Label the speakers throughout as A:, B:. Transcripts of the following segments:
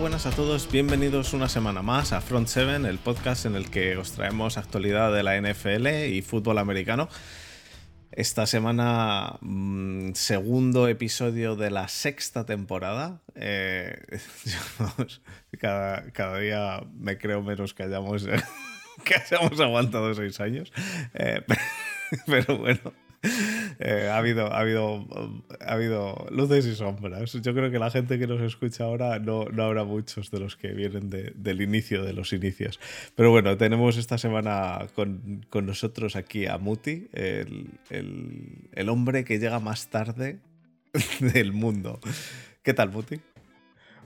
A: Buenas a todos, bienvenidos una semana más a Front 7, el podcast en el que os traemos actualidad de la NFL y fútbol americano. Esta semana, mm, segundo episodio de la sexta temporada. Eh, cada, cada, día me creo menos que hayamos, que hayamos aguantado seis años. Eh, pero bueno, eh, ha, habido, ha, habido, ha habido luces y sombras. Yo creo que la gente que nos escucha ahora no, no habrá muchos de los que vienen del inicio de los inicios. Pero bueno, tenemos esta semana con, con nosotros aquí a Muti, el, el, el hombre que llega más tarde del mundo. ¿Qué tal, Muti?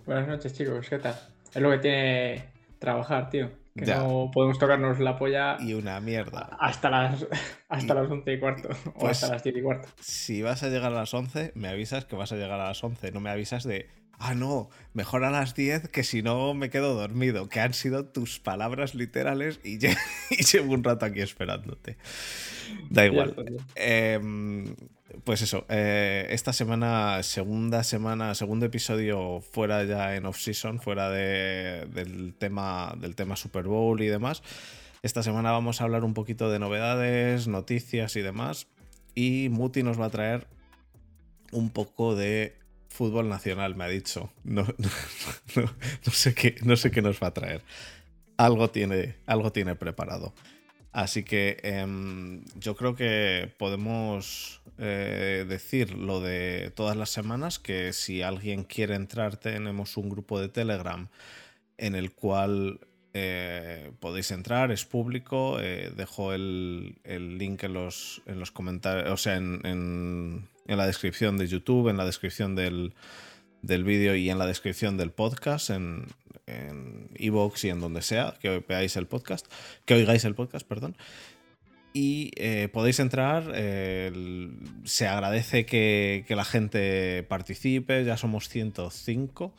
B: Buenas noches, chicos. ¿Qué tal? Es lo que tiene trabajar, tío. Que no podemos tocarnos la polla.
A: Y una mierda.
B: Hasta las, hasta las 11 y cuarto. o pues hasta las 10 y cuarto.
A: Si vas a llegar a las 11, me avisas que vas a llegar a las 11. No me avisas de. Ah, no, mejor a las 10 que si no me quedo dormido. Que han sido tus palabras literales y, llevo un rato aquí esperándote. Da igual. Eh, pues eso, eh, esta semana, segunda semana, segundo episodio fuera ya en off-season, fuera del, tema, del tema Super Bowl y demás. Esta semana vamos a hablar un poquito de novedades, noticias y demás. Y Muti nos va a traer un poco de fútbol nacional, me ha dicho. No, sé, qué, no sé qué nos va a traer. Algo tiene, algo tiene preparado. Así que em, yo creo que podemos eh, decir lo de todas las semanas, que si alguien quiere entrar tenemos un grupo de Telegram en el cual eh, podéis entrar, es público, eh, dejo el, link en los, en los comentarios, o sea, en, en, la descripción de YouTube, en la descripción del, del vídeo y en la descripción del podcast, en Evox y en donde sea, que veáis el podcast, que oigáis el podcast, perdón. Y eh, podéis entrar, se agradece que, que, la gente participe, ya somos 105.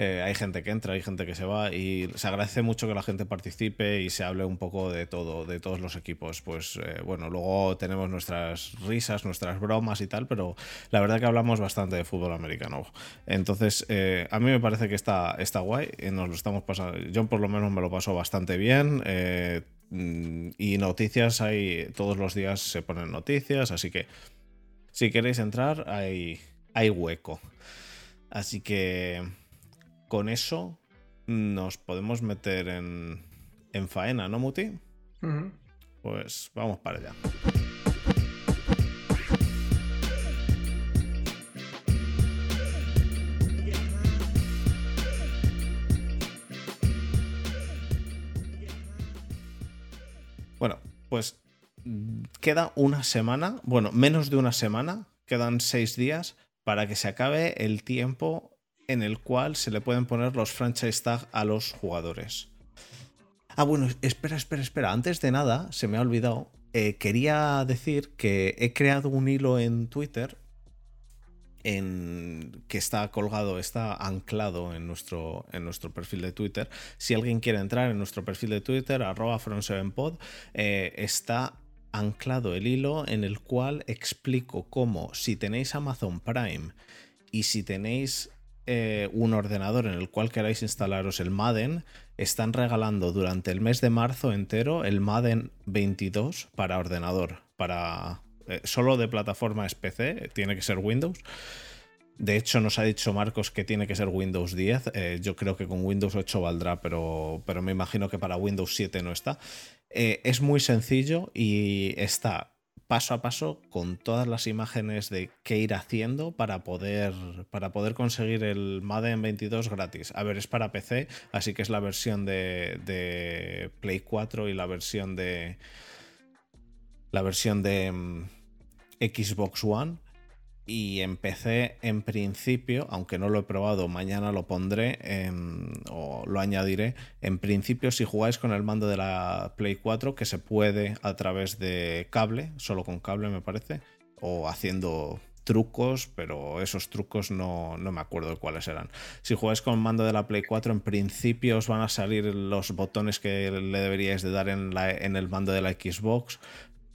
A: Eh, hay gente que entra, hay gente que se va y se agradece mucho que la gente participe y se hable un poco de todo, de todos los equipos. Pues eh, bueno, luego tenemos nuestras risas, nuestras bromas y tal, pero la verdad que hablamos bastante de fútbol americano. Entonces, eh, a mí me parece que está, está guay, nos lo estamos pasando, yo por lo menos me lo paso bastante bien. Y noticias hay, todos los días se ponen noticias, así que si queréis entrar, hay, hay hueco. Así que con eso nos podemos meter en, en faena, ¿no, Muti? Pues vamos para allá. Bueno, pues queda una semana, bueno, menos de una semana, quedan seis días para que se acabe el tiempo en el cual se le pueden poner los franchise tag a los jugadores. Ah, bueno, espera, espera, espera. Antes de nada, se me ha olvidado. Eh, quería decir que he creado un hilo en Twitter en, que está colgado, está anclado en nuestro, en nuestro perfil de Twitter. Si alguien quiere entrar en nuestro perfil de Twitter, arroba front7pod, eh, está anclado el hilo en el cual explico cómo si tenéis Amazon Prime y si tenéis eh, un ordenador en el cual queráis instalaros el Madden, están regalando durante el mes de marzo entero el Madden 22 para ordenador, para eh, solo de plataforma es PC, tiene que ser Windows. De hecho, nos ha dicho Marcos que tiene que ser Windows 10. Eh, yo creo que con Windows 8 valdrá, pero, pero me imagino que para Windows 7 no está. es muy sencillo y está paso a paso con todas las imágenes de qué ir haciendo para poder, para poder conseguir el Madden 22 gratis. A ver, es para PC, así que es la versión de, de Play 4 y la versión de la versión de mm, Xbox One y empecé en principio, aunque no lo he probado, mañana lo pondré o lo añadiré. En principio, si jugáis con el mando de la Play 4, que se puede a través de cable, solo con cable me parece, o haciendo trucos, pero esos trucos no, me acuerdo cuáles eran. Si jugáis con mando de la Play 4, en principio os van a salir los botones que le deberíais de dar en, la, en el mando de la Xbox,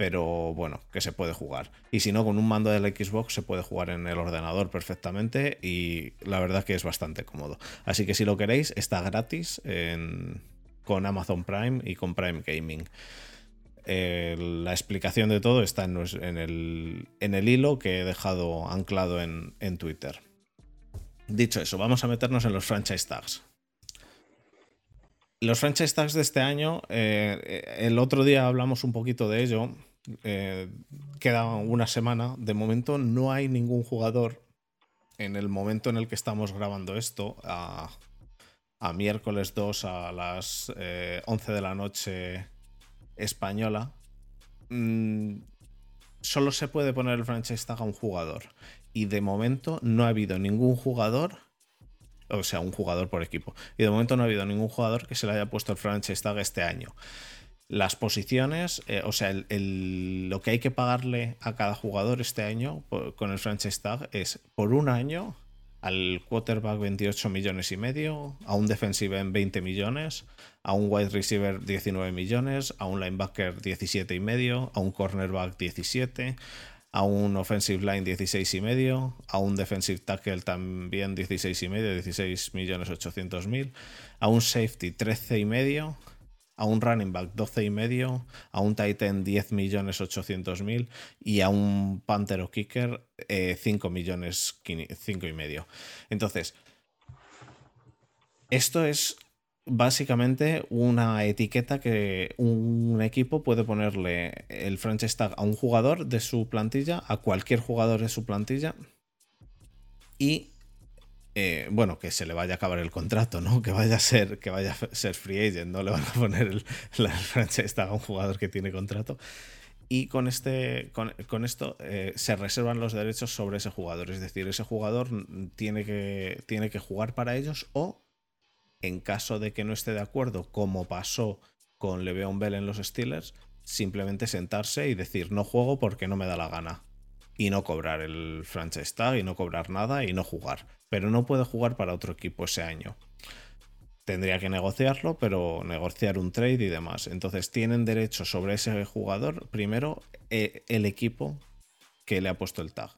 A: pero bueno, que se puede jugar. Y si no, con un mando del Xbox se puede jugar en el ordenador perfectamente y la verdad que es bastante cómodo. Así que si lo queréis, está gratis con Amazon Prime y con Prime Gaming. Eh, la explicación de todo está en, el, en, hilo que he dejado anclado en, en Twitter. Dicho eso, vamos a meternos en los franchise tags. Los franchise tags de este año, eh, el otro día hablamos un poquito de ello. Eh, queda una semana. De momento no hay ningún jugador en el momento en el que estamos grabando esto, a, miércoles 2 a las 11 eh, de la noche española. Mm, solo se puede poner el franchise tag a un jugador. Y de momento no ha habido ningún jugador o sea, un jugador por equipo. Y de momento no ha habido ningún jugador que se le haya puesto el franchise tag este año. Las posiciones, eh, o sea, lo que hay que pagarle a cada jugador este año con el franchise tag es por un año al quarterback 28 millones y medio, a un defensive en 20 millones, a un wide receiver 19 millones, a un linebacker 17 y medio, a un cornerback 17, a un offensive line 16 y medio, a un defensive tackle también 16 y medio, 16 millones 800 mil, a un safety 13 y medio, a un running back 12 y medio, a un tight end 10 millones 800 mil y a un panther o kicker 5 eh, millones 5 y medio. Entonces, esto es básicamente una etiqueta que un equipo puede ponerle el franchise tag a un jugador de su plantilla, a cualquier jugador de su plantilla y eh, bueno, que se le vaya a acabar el contrato, ¿no? Que vaya a ser, que vaya a ser free agent, no le van a poner el, franchise tag a un jugador que tiene contrato. Y con, este, con, esto eh, se reservan los derechos sobre ese jugador. Es decir, ese jugador tiene que, tiene que jugar para ellos o en caso de que no esté de acuerdo, como pasó con Le'Veon Bell en los Steelers, simplemente sentarse y decir no juego porque no me da la gana. Y no cobrar el franchise tag y no cobrar nada y no jugar. Pero no puede jugar para otro equipo ese año. Tendría que negociarlo, pero negociar un trade y demás. Entonces tienen derecho sobre ese jugador, primero, eh, el equipo que le ha puesto el tag.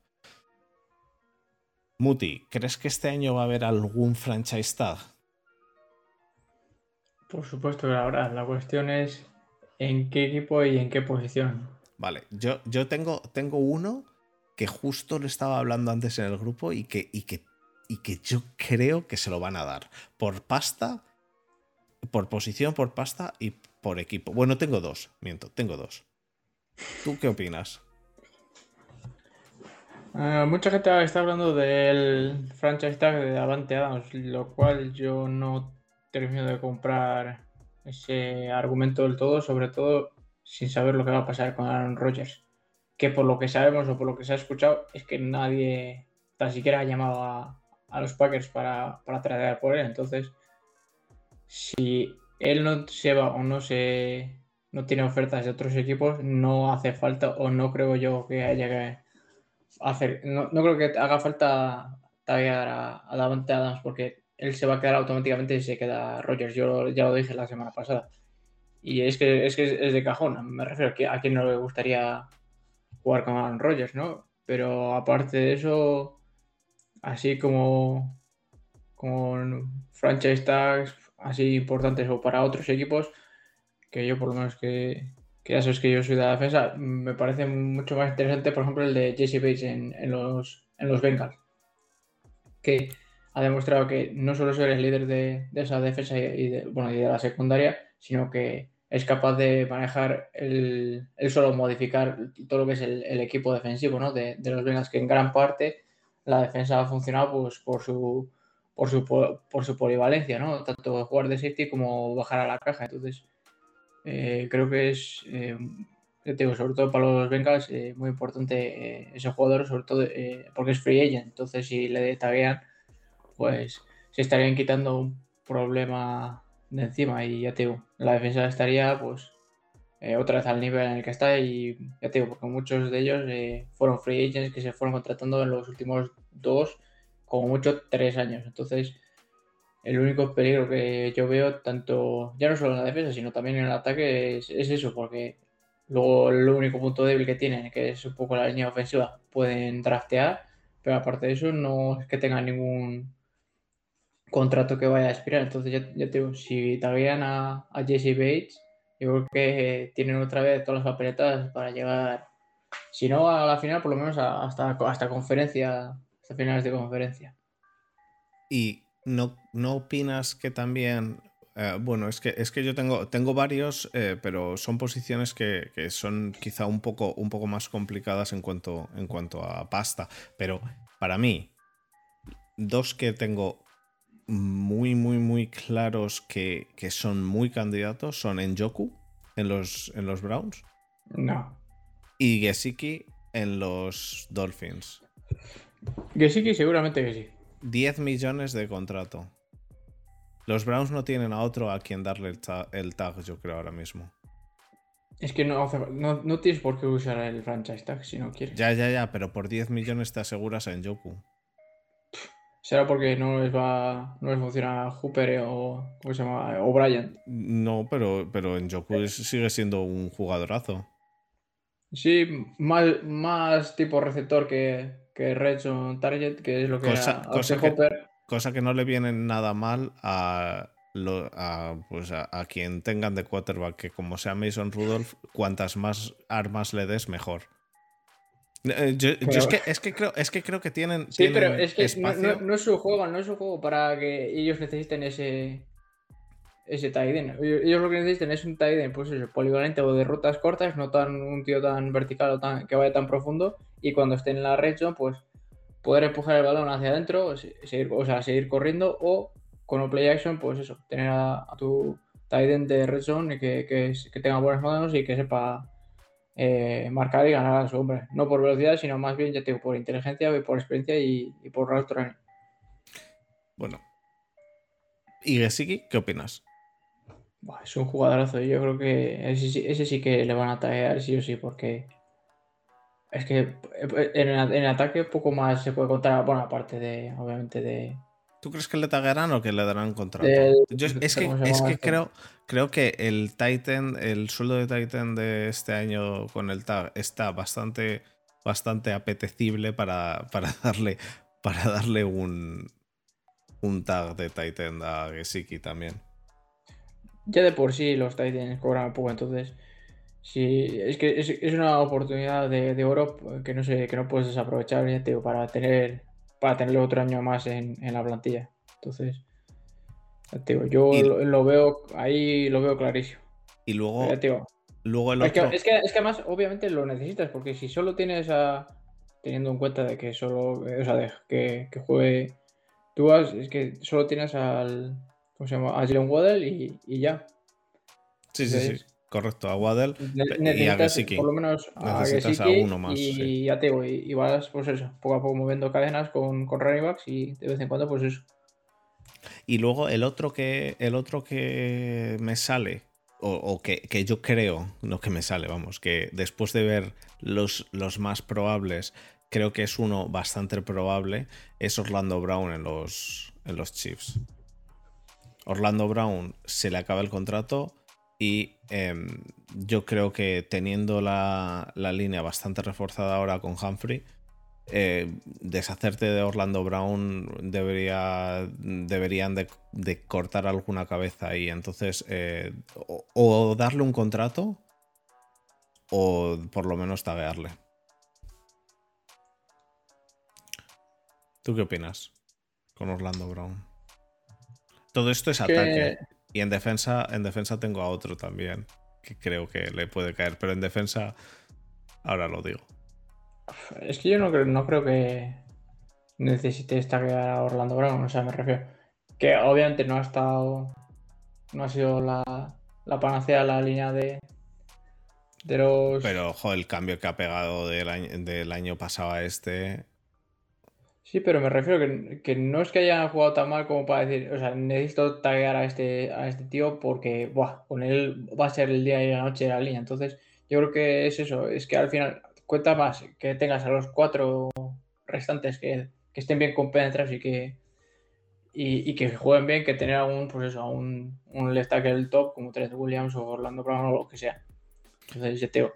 A: Muti, ¿crees que este año va a haber algún franchise tag?
B: Por supuesto que ahora la cuestión es en qué equipo y en qué posición.
A: Vale, yo, yo tengo, tengo uno que justo le estaba hablando antes en el grupo y que, y, que, y que yo creo que se lo van a dar. Por pasta, por posición, por pasta y por equipo. Bueno, tengo dos, miento, tengo dos. ¿Tú qué opinas?
B: Ah, mucha gente está hablando del franchise tag de Avante Adams, lo cual yo no termino de comprar ese argumento del todo, sobre todo sin saber lo que va a pasar con Aaron Rodgers. Que por lo que sabemos o por lo que se ha escuchado es que nadie tan siquiera ha llamado a, los Packers para, para tratar por él. Entonces, si él no se va o no se no tiene ofertas de otros equipos, no hace falta o no creo yo que haya que hacer. No, creo que haga falta taggear a, a Davante Adams porque él se va a quedar automáticamente y se queda Rogers. Yo ya lo dije la semana pasada. Y es que es, que es de cajón. Me refiero a que a quien no le gustaría jugar con Rogers, ¿no? Pero aparte de eso, así como con franchise tags así importantes o para otros equipos, que yo por lo menos que, ya sabes que yo soy de la defensa, me parece mucho más interesante, por ejemplo, el de Jesse Bates en, los, en los Bengals. Que ha demostrado que no solo es el líder de, esa defensa y de, bueno, y de la secundaria, sino que es capaz de manejar el, solo modificar todo lo que es el, equipo defensivo ¿no? de, los Bengals, que en gran parte la defensa ha funcionado pues, por, su, por, su, por su polivalencia, ¿no? tanto jugar de safety como bajar a la caja. Entonces, eh, creo que es, eh, sobre todo para los Bengals, eh, muy importante ese jugador, sobre todo porque es free agent. Entonces, si le taguean pues se estarían quitando un problema de encima y ya te digo, la defensa estaría pues eh, otra vez al nivel en el que está y ya te digo, porque muchos de ellos eh, fueron free agents que se fueron contratando en los últimos dos, como mucho tres años. Entonces, el único peligro que yo veo, tanto ya no solo en la defensa, sino también en el ataque, es, eso, porque Luego el único punto débil que tienen, que es un poco la línea ofensiva, pueden draftear, pero aparte de eso no es que tengan ningún contrato que vaya a expirar. Entonces ya, ya te digo, si taguean a, a Jesse Bates, yo creo que tienen otra vez todas las papeletas para llegar, si no a la final, por lo menos hasta, hasta conferencia, hasta finales de conferencia.
A: ¿Y no, no opinas que también eh, bueno, es que, es que yo tengo, tengo varios, eh, pero son posiciones que, son quizá un poco, un poco más complicadas en cuanto, en cuanto a pasta. Pero para mí, dos que tengo muy, muy, muy claros que, son muy candidatos son en Joku en los, en los Browns.
B: No.
A: Y Gesicki en los Dolphins.
B: Gesicki seguramente que sí.
A: 10 millones de contrato. Los Browns no tienen a otro a quien darle el, tag, yo creo, ahora mismo.
B: Es que no, no, tienes por qué usar el franchise tag si no quieres.
A: Ya, ya, ya, pero por 10 millones te aseguras en Joku.
B: ¿Será porque no les va. no les funciona Hooper o. ¿Cómo se llama? O Brian.
A: No, pero, pero en Joku sigue siendo un jugadorazo.
B: Sí, más, más tipo receptor que, que Red Target, que es lo que
A: cosa, cosa Hooper cosa que no le viene nada mal a, pues a, quien tengan de quarterback, que como sea Mason Rudolph, cuantas más armas le des, mejor. Eh, yo, es, que, es, que creo, es que creo que tienen.
B: Sí, pero es que no, es su juego, no es su juego para que ellos necesiten ese. Ese Tiden. Ellos lo que necesitan es un Tiden, pues eso, polivalente o de rutas cortas, no tan un tío tan vertical o tan, que vaya tan profundo. Y cuando esté en la red pues poder empujar el balón hacia adentro, seguir, o sea, seguir corriendo o con un play action, pues eso, tener a, tu tight end de red zone y que, que, tenga buenas manos y que sepa eh, marcar y ganar a su hombre. No por velocidad, sino más bien, ya tengo, por inteligencia, por experiencia y, por route running.
A: Bueno. ¿Y Gesicki, qué opinas?
B: es un jugadorazo. Yo creo que ese, ese sí que le van a traer sí o sí, porque es que eh, en el, ataque poco más se puede contar, bueno, aparte de, obviamente, de...
A: ¿Tú crees que le tagarán o que le darán contrato? Yo, es que, es que creo, creo que el Titan, el sueldo de Titan de este año con el tag está bastante, bastante apetecible para, para darle, para darle un, un tag de Titan a Gesicki también.
B: Ya de por sí los Titans cobran poco, entonces Sí, es que es, una oportunidad de, oro que no sé, que no puedes desaprovechar para tener para tenerlo otro año más en, la plantilla. Entonces, yo lo, veo ahí lo veo clarísimo.
A: Y luego, luego el
B: otro... es, que, es, que, además, obviamente lo necesitas, porque si solo tienes a. Teniendo en cuenta de que solo. O sea, de que, juegue. Tú has, es que solo tienes al. ¿Cómo se llama? A Jalen Waddell y, ya.
A: Sí, sí, sí. Correcto, a Waddell
B: y a Gesicki. Por lo menos a Necesitas a uno más. Y ya te digo, y, vas, pues eso, poco a poco moviendo cadenas con, con running backs y de vez en cuando, pues eso.
A: Y luego el otro que, el otro que me sale, o, que, que, yo creo, no que me sale, vamos, que después de ver los, los más probables, creo que es uno bastante probable, es Orlando Brown en los, en los Chiefs. Orlando Brown se le acaba el contrato y em, yo creo que teniendo la, línea bastante reforzada ahora con Humphrey, eh, deshacerte de Orlando Brown debería, deberían de, cortar alguna cabeza ahí. Entonces, eh, o, darle un contrato o por lo menos taguearle. ¿Tú qué opinas con Orlando Brown? Todo esto es ataque. Y en defensa, en defensa tengo a otro también, que creo que le puede caer, pero en defensa ahora lo digo.
B: Es que yo no creo, no creo que necesite estar a Orlando Brown, o sea, me refiero. Que obviamente no ha estado. No ha sido la, la panacea la línea de, de los.
A: Pero, ojo, el cambio que ha pegado del año, del año pasado a este
B: Sí, pero me refiero que, que no es que haya jugado tan mal como para decir, o sea, necesito taguear a este, a este tío porque, buah, con él va a ser el día y la noche de la línea. Entonces, yo creo que es eso, es que al final cuenta más que tengas a los cuatro restantes que, estén bien compenetrados y que, y, que jueguen bien que tener a un, pues eso, un, un left tackle top como Trent Williams o Orlando Brown o lo que sea. Entonces, yo eh,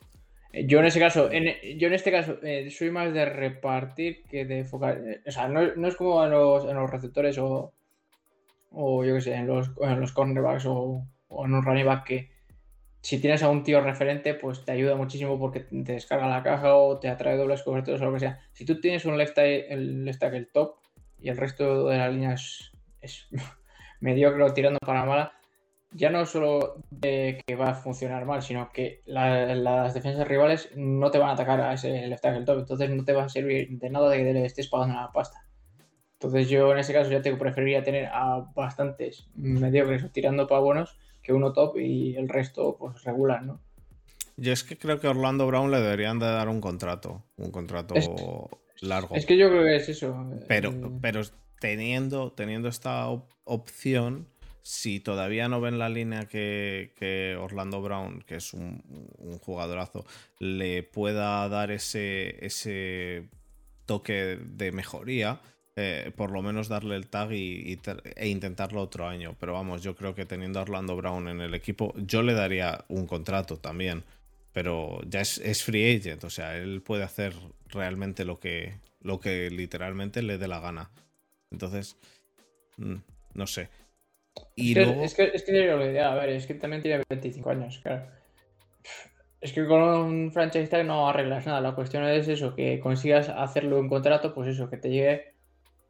B: Yo en ese caso, yo en este caso eh, soy más de repartir que de enfocar. O sea, no, es como en los, en los receptores o, o yo qué sé, en los, en los cornerbacks o, en un running back que si tienes a un tío referente, pues te ayuda muchísimo porque te descarga la caja o te atrae dobles coberturas o lo que sea. Si tú tienes un left tackle, left tackle top y el resto de la línea es, es mediocre tirando para mala, ya no solo de que va a funcionar mal, sino que las defensas rivales no te van a atacar a ese left tackle top, entonces no te va a servir de nada de que le estés pagando la pasta. Entonces yo en ese caso ya te preferiría tener a bastantes mediocres tirando para buenos que uno top y el resto pues regular, ¿no?
A: Yo es que creo que Orlando Brown le deberían de dar un contrato, un contrato largo.
B: Es que yo creo que es eso.
A: Pero, eh, pero teniendo, teniendo esta opción, si todavía no ven la línea que, Orlando Brown, que es un, jugadorazo, le pueda dar ese, toque de mejoría, eh, por lo menos darle el tag y, e intentarlo otro año. Pero vamos, yo creo que teniendo a Orlando Brown en el equipo, yo le daría un contrato también. Pero ya es, free agent, o sea, él puede hacer realmente lo que, lo que literalmente le dé la gana. Entonces, mm, no sé.
B: Y es, que, es, que, es que la idea, a ver, es que también tiene 25 años, claro. Es que con un franchise tag no arreglas nada. La cuestión es eso, que consigas hacerlo en contrato, pues eso, que te llegue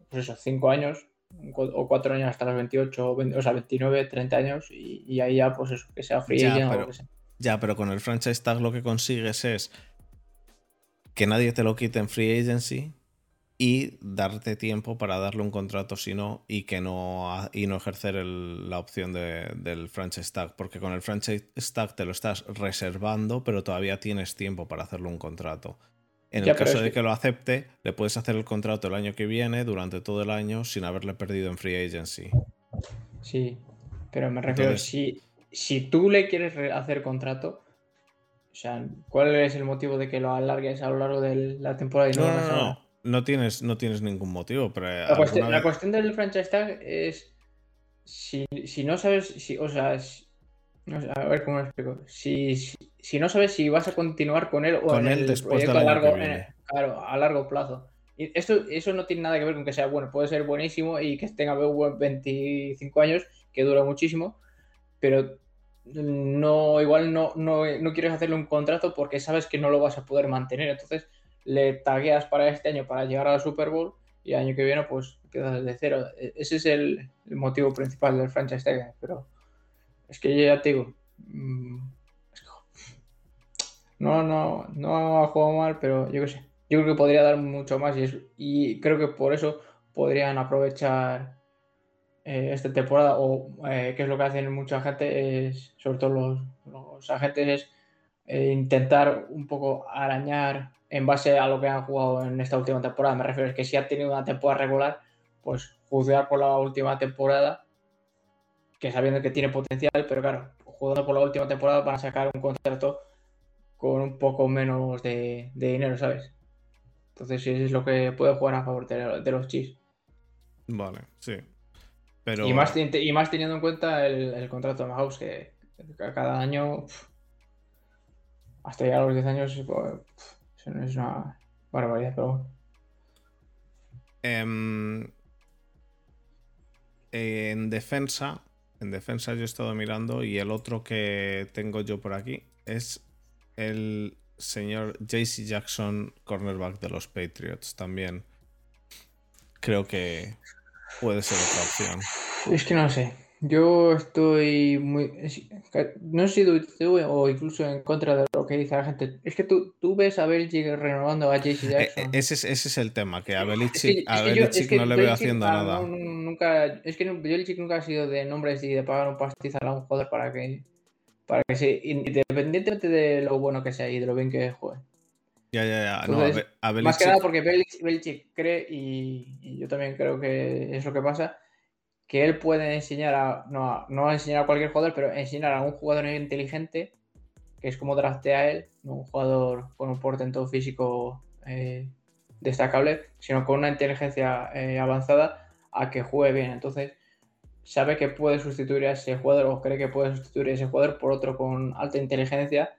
B: pues eso, 5 años o 4 años hasta los 28, o, sea, 29, 30 años y, ahí ya, pues eso, que sea free
A: ya, pero, Ya, pero con el franchise tag lo que consigues es que nadie te lo quite en free agency y darte tiempo para darle un contrato si no y que no y no ejercer la opción del franchise tag porque con el franchise tag te lo estás reservando pero todavía tienes tiempo para hacerle un contrato. En el caso de que... lo acepte, le puedes hacer el contrato el año que viene, durante todo el año, sin haberle perdido en free agency.
B: Sí, pero me refiero, si, si tú le quieres hacer contrato, o sea, ¿cuál es el motivo de que lo alargues a lo largo de la temporada y
A: no, no, no, no, tienes, no tienes ningún motivo. Pero
B: la, cuestión, la cuestión del franchise tag es si, si no sabes, si, o sea, a ver cómo lo explico. Si, si, no sabes si vas a continuar con él o
A: con él después de a
B: largo, claro, a largo plazo. Y esto, eso no tiene nada que ver con que sea bueno. Puede ser buenísimo y que tenga 25 años, que dura muchísimo, pero no, igual no, no, no quieres hacerle un contrato porque sabes que no lo vas a poder mantener. Entonces le tagueas para este año para llegar al Super Bowl y el año que viene pues quedas de cero. E, ese es el, motivo principal del franchise tag, pero es que yo ya te digo. Mm, no, no, no ha jugado mal, pero yo qué sé. Yo creo que podría dar mucho más y, y creo que por eso podrían aprovechar eh, esta temporada o eh, que es lo que hacen mucha gente, es, sobre todo los, agentes, es eh, intentar un poco arañar en base a lo que han jugado en esta última temporada. Me refiero a que si ha tenido una temporada regular, pues juzgar por la última temporada que sabiendo que tiene potencial, pero claro, jugando por la última temporada para sacar un contrato con un poco menos de, dinero, ¿sabes? Entonces sí, es lo que puede jugar a favor de, los Chiefs.
A: Vale, sí. Pero...
B: Y, más, y más teniendo en cuenta el, contrato de Mahomes, que, cada año, hasta llegar a los 10 años, pues, eso es una barbaridad, pero bueno.
A: Em, en defensa, en defensa yo he estado mirando y el otro que tengo yo por aquí es el señor JC Jackson, cornerback de los Patriots también. Creo que puede ser otra opción.
B: Es que no sé. Yo estoy muy. No sé si tú o incluso en contra de lo que dice la gente. Es que tú, tú ves a Belichick renovando a JC eh,
A: Jackson. ese, es, ese es el tema, que a Belichick, no le veo haciendo nada.
B: nunca, es que Belichick nunca ha sido de nombres y de pagar un pastizal a un jugador para que. Para que se, independientemente de lo bueno que sea y de lo bien que juegue.
A: Ya, ya, ya.
B: Más que nada porque Belichick, cree, y yo también creo que es lo que pasa que él puede enseñar a, no, no enseñar a cualquier jugador, pero enseñar a un jugador inteligente, que es como draftea él, no un jugador con un portento físico eh, destacable, sino con una inteligencia eh, avanzada a que juegue bien. Entonces, sabe que puede sustituir a ese jugador o cree que puede sustituir a ese jugador por otro con alta inteligencia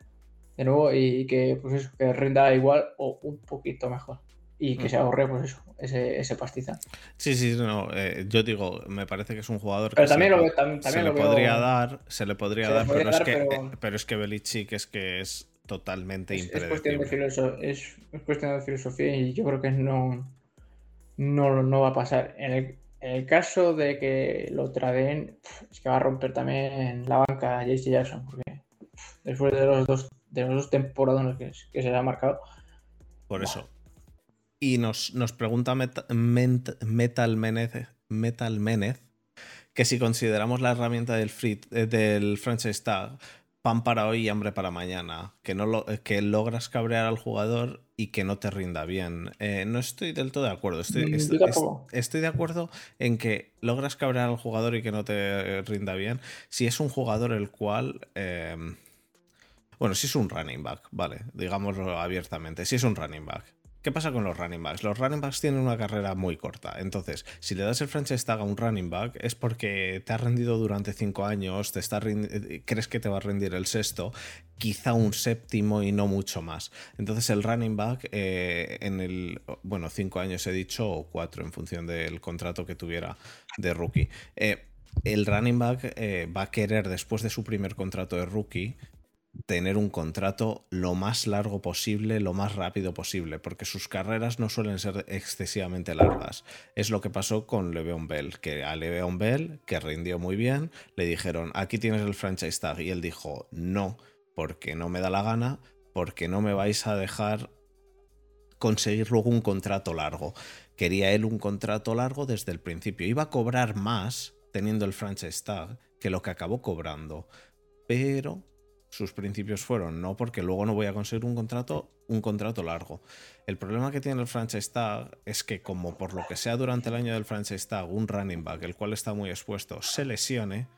B: de nuevo y que pues eso, que rinda igual o un poquito mejor y que se ahorre pues eso, ese, ese pastizal.
A: Sí, sí, no, eh, yo digo, me parece que es un jugador
B: pero
A: que
B: también
A: se,
B: lo, también
A: se
B: lo
A: le podría
B: veo-
A: dar, se le podría
B: se
A: dar,
B: podría
A: pero, es que,
B: pero-
A: eh, pero es que Belichick es que es totalmente
B: es, es cuestión de
A: impredecible.
B: es, es cuestión de filosofía y yo creo que no, no, no va a pasar. En el, en el caso de que lo traden, es que va a romper también la banca JC Jackson, porque después de los dos, de los dos temporadas que, que se le ha marcado,
A: Por eso. Y nos, nos pregunta Ment- Metal Menez, Metal Menez que si consideramos la herramienta del, free, eh, del franchise tag pan para hoy y hambre para mañana, que, no lo, eh, que logras cabrear al jugador y que no te rinda bien. Eh, no estoy del todo de acuerdo. Estoy, est- est- estoy de acuerdo en que logras cabrear al jugador y que no te rinda bien si es un jugador el cual... eh, bueno, si es un running back, vale, digámoslo abiertamente, si es un running back. ¿Qué pasa con los running backs? Los running backs tienen una carrera muy corta. Entonces, si le das el franchise tag a un running back es porque te ha rendido durante cinco años, te está eh, crees que te va a rendir el sexto, quizá un séptimo y no mucho más. Entonces, el running back eh, en el, bueno, cinco años he dicho, o cuatro en función del contrato que tuviera de rookie. Eh, el running back va a querer, después de su primer contrato de rookie, tener un contrato lo más largo posible, lo más rápido posible, porque sus carreras no suelen ser excesivamente largas. Es lo que pasó con Le'Veon Bell, que a Le'Veon Bell, que rindió muy bien, le dijeron, aquí tienes el franchise tag, y él dijo, no, porque no me da la gana, porque no me vais a dejar conseguir luego un contrato largo. Quería él un contrato largo desde el principio. Iba a cobrar más teniendo el franchise tag que lo que acabó cobrando. Pero sus principios fueron no, porque luego no voy a conseguir un contrato, un contrato largo. El problema que tiene el franchise tag es que, como por lo que sea durante el año del franchise tag, un running back, el cual está muy expuesto, se lesione,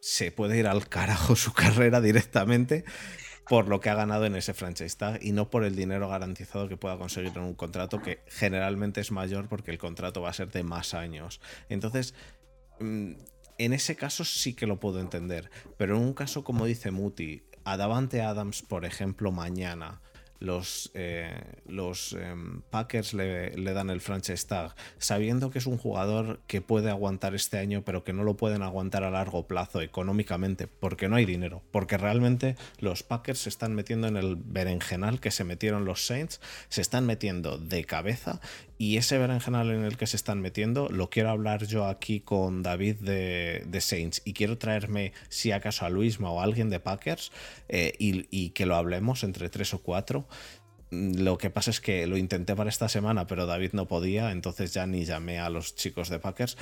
A: se puede ir al carajo su carrera directamente por lo que ha ganado en ese franchise tag y no por el dinero garantizado que pueda conseguir en un contrato que generalmente es mayor porque el contrato va a ser de más años. Entonces, mm, en ese caso sí que lo puedo entender, pero en un caso como dice Muti, a Davante Adams, por ejemplo, mañana los, eh, em, Packers le, le dan el franchise tag, sabiendo que es un jugador que puede aguantar este año, pero que no lo pueden aguantar a largo plazo económicamente, porque no hay dinero, porque realmente los Packers se están metiendo en el berenjenal que se metieron los Saints, se están metiendo de cabeza y ese berenjenal en el que se están metiendo lo quiero hablar yo aquí con David de, de Saints y quiero traerme si acaso a Luisma o a alguien de Packers eh, y, que lo hablemos entre tres o cuatro. Mm, Lo que pasa es que lo intenté para esta semana, pero David no podía, entonces ya ni llamé a los chicos de Packers.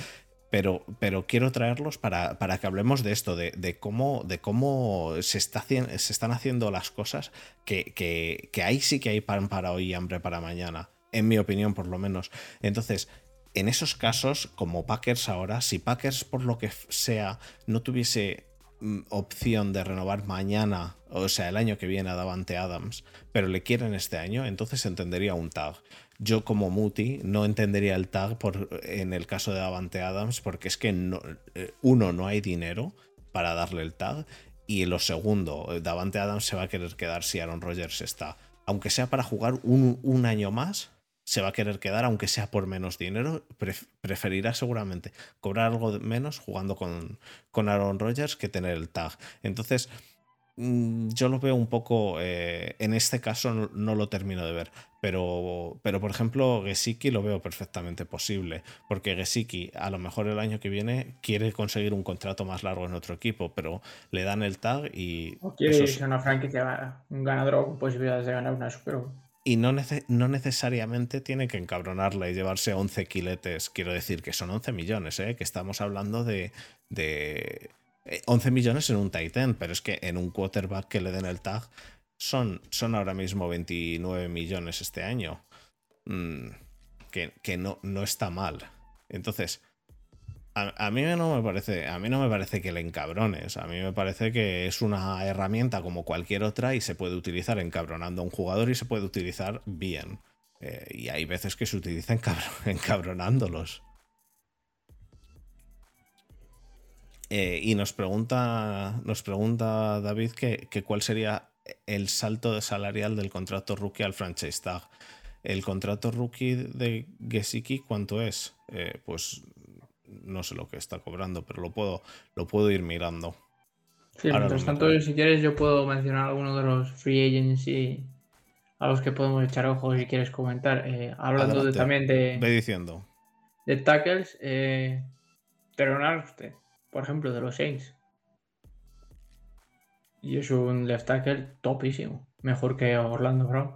A: Pero, pero quiero traerlos para, para que hablemos de esto, de, de cómo, de cómo se están haciendo las cosas, que, que, que ahí sí que hay pan para hoy y hambre para mañana, en mi opinión por lo menos. Entonces, en esos casos, como Packers ahora, si Packers por lo que sea no tuviese mm, opción de renovar mañana, o sea, el año que viene a Davante Adams, pero le quieren este año, entonces entendería un tag. Yo como Muti no entendería el tag por, en el caso de Davante Adams porque es que no- eh, uno no hay dinero para darle el tag y lo segundo, Davante Adams se va a querer quedar si Aaron Rodgers está. Aunque sea para jugar un, un año más, se va a querer quedar, aunque sea por menos dinero, pref- preferirá seguramente cobrar algo menos jugando con, con Aaron Rodgers que tener el tag. Entonces, mm, yo lo veo un poco, eh, en este caso no, no lo termino de ver, pero, pero por ejemplo Gesicki lo veo perfectamente posible, porque Gesicki a lo mejor el año que viene quiere conseguir un contrato más largo en otro equipo, pero le dan el tag y...
B: o quiere irse
A: es-
B: a una franquicia, un ganador con posibilidades de ganar una Super Bowl.
A: Y no, nece- no necesariamente tiene que encabronarla y llevarse 11 quiletes. Quiero decir que son 11 millones, ¿eh? que estamos hablando de, de eh, 11 millones en un tight end, pero es que en un quarterback que le den el tag son, son ahora mismo 29 millones este año. Mm, que que no, no está mal. Entonces, a, mí no me parece, a mí no me parece que le encabrones. A mí me parece que es una herramienta como cualquier otra y se puede utilizar encabronando a un jugador y se puede utilizar bien. Eh, y hay veces que se utiliza encabro- encabronándolos. Eh, y nos pregunta, nos pregunta David que, que cuál sería el salto salarial del contrato rookie al franchise tag. El contrato rookie de Gesicki, ¿cuánto es? Eh, pues no sé lo que está cobrando, pero lo puedo, lo puedo ir mirando.
B: Sí, mientras tanto, si quieres, yo puedo mencionar algunos de los free agents y a los que podemos echar ojos si quieres comentar. Eh, hablando también de.
A: Ve diciendo.
B: De tackles, eh, usted, por ejemplo, de los Saints. Y es un left tackle topísimo. Mejor que Orlando Brown.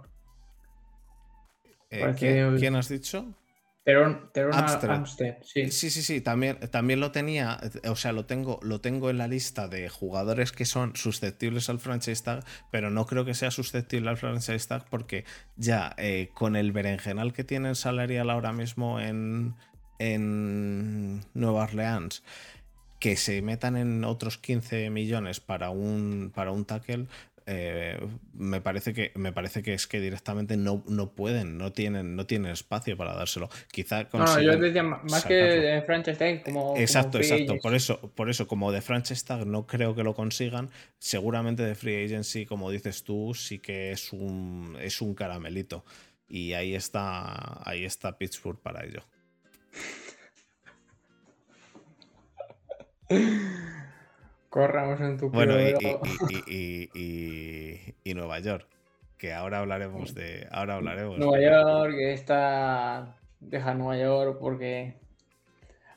A: Eh, ¿quién, has dicho?
B: Teron, Amstead, sí.
A: sí. Sí, sí, también, también lo tenía, o sea, lo tengo, lo tengo en la lista de jugadores que son susceptibles al franchise tag, pero no creo que sea susceptible al franchise tag porque ya eh, con el berenjenal que tienen salarial ahora mismo en, en Nueva Orleans, que se metan en otros 15 millones para un, para un tackle, eh, me, parece que, me parece que es que directamente no, no pueden, no tienen, no tienen espacio para dárselo. Quizá
B: No, yo decía más que de franchise tag como.
A: Exacto, exacto. Por eso, por eso, como de franchise tag no creo que lo consigan. Seguramente de free agency, como dices tú, sí que es un, es un caramelito. Y ahí está, ahí está Pittsburgh para ello.
B: Corramos en tu
A: Bueno, y, y, Nueva York, que ahora hablaremos de. Ahora hablaremos.
B: Nueva York, está. Deja Nueva York porque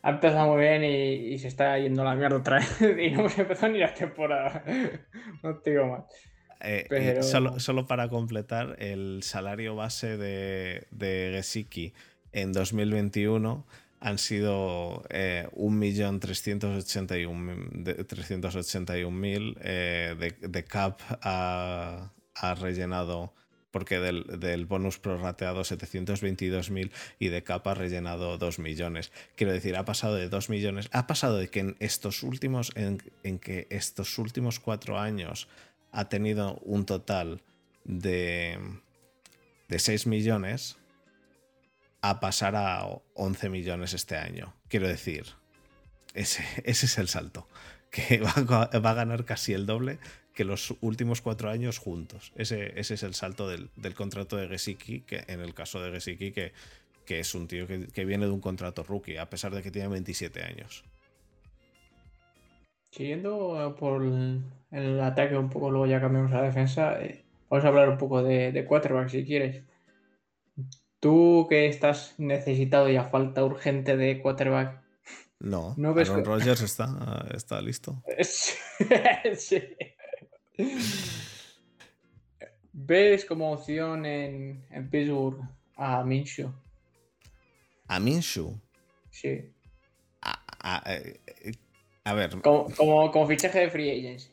B: ha empezado muy bien y, se está yendo la mierda otra vez. y no hemos empezado ni la temporada. no te digo más.
A: Eh, solo, solo, para completar, el salario base de, de Gesicki en 2021 han sido eh, 1.381.000 eh, de, de, cap ha, rellenado, porque del, del bonus prorrateado 722.000 y de cap ha rellenado 2 millones. Quiero decir, ha pasado de 2 millones, ha pasado de que en estos últimos, en, en que estos últimos cuatro años ha tenido un total de, de 6 millones a pasar a 11 millones este año. Quiero decir, ese, ese es el salto. Que va, a ganar casi el doble que los últimos cuatro años juntos. Ese, ese es el salto del, contrato de Gesicki, que en el caso de Gesicki, que, que es un tío que, viene de un contrato rookie, a pesar de que tiene 27 años.
B: Siguiendo por el, ataque un poco, luego ya cambiamos a la defensa, eh, vamos a hablar un poco de, de si quieres. Tú que estás necesitado y a falta urgente de quarterback.
A: No, ¿no ves Aaron Rodgers está, está listo.
B: sí. ¿Ves como opción en, en Pittsburgh a Minshew?
A: ¿A Minshew?
B: Sí.
A: A, eh, ver.
B: Como, como, fichaje de free agency.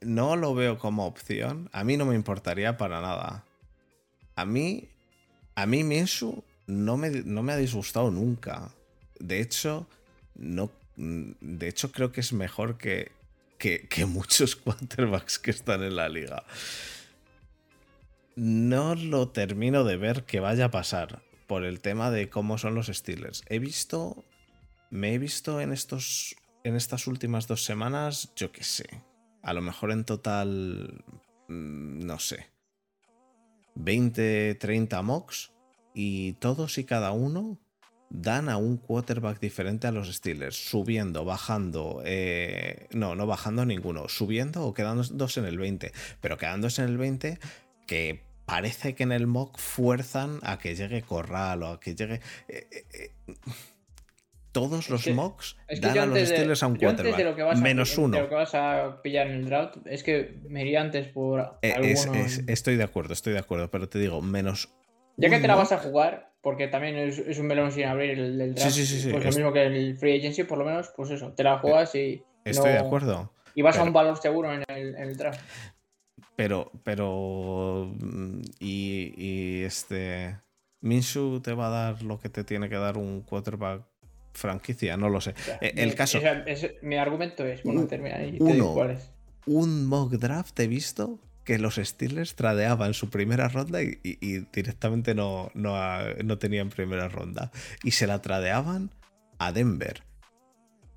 A: No lo veo como opción. A mí no me importaría para nada. A mí a mí Minshew no me, no me ha disgustado nunca. De hecho, no, de hecho creo que es mejor que, que, muchos quarterbacks que están en la liga. No lo termino de ver que vaya a pasar por el tema de cómo son los Steelers. He visto, me he visto en estos, en estas últimas dos semanas, yo qué sé, a lo mejor en total, mm, no sé, 20, 30 mocks y todos y cada uno dan a un quarterback diferente a los Steelers, subiendo, bajando, eh, no, no bajando ninguno, subiendo o quedándose en el 20, pero quedándose en el 20 que parece que en el mock fuerzan a que llegue Corral o a que llegue... Eh, eh, todos los mocks dan a los Steelers a un quarterback. menos uno.
B: De lo que vas a pillar en el draft, es que me iría antes por.
A: estoy de acuerdo, estoy de acuerdo, pero te digo, menos.
B: Ya que te la vas a jugar, porque también es, un melón sin abrir el, draft. Sí, sí, sí, pues lo mismo que el free agency, por lo menos, pues eso, te la juegas y.
A: Estoy de acuerdo.
B: Y vas a un valor seguro en el, draft.
A: Pero, pero. Mm, y, y este. Minshu te va a dar lo que te tiene que dar un quarterback franquicia, no lo sé. Eh, el caso.
B: mi argumento es, bueno, termina y te digo cuál es.
A: Un mock draft he visto que los Steelers tradeaban su primera ronda y, directamente no, no, no, tenían primera ronda. Y se la tradeaban a Denver.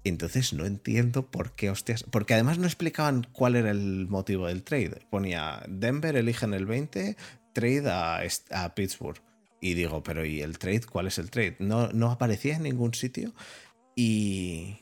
A: Entonces no entiendo por qué, hostias. Porque además no explicaban cuál era el motivo del trade. Ponía Denver eligen el 20, trade a, a Pittsburgh. Y digo, pero ¿y el trade? ¿Cuál es el trade? No, no aparecía en ningún sitio. Y,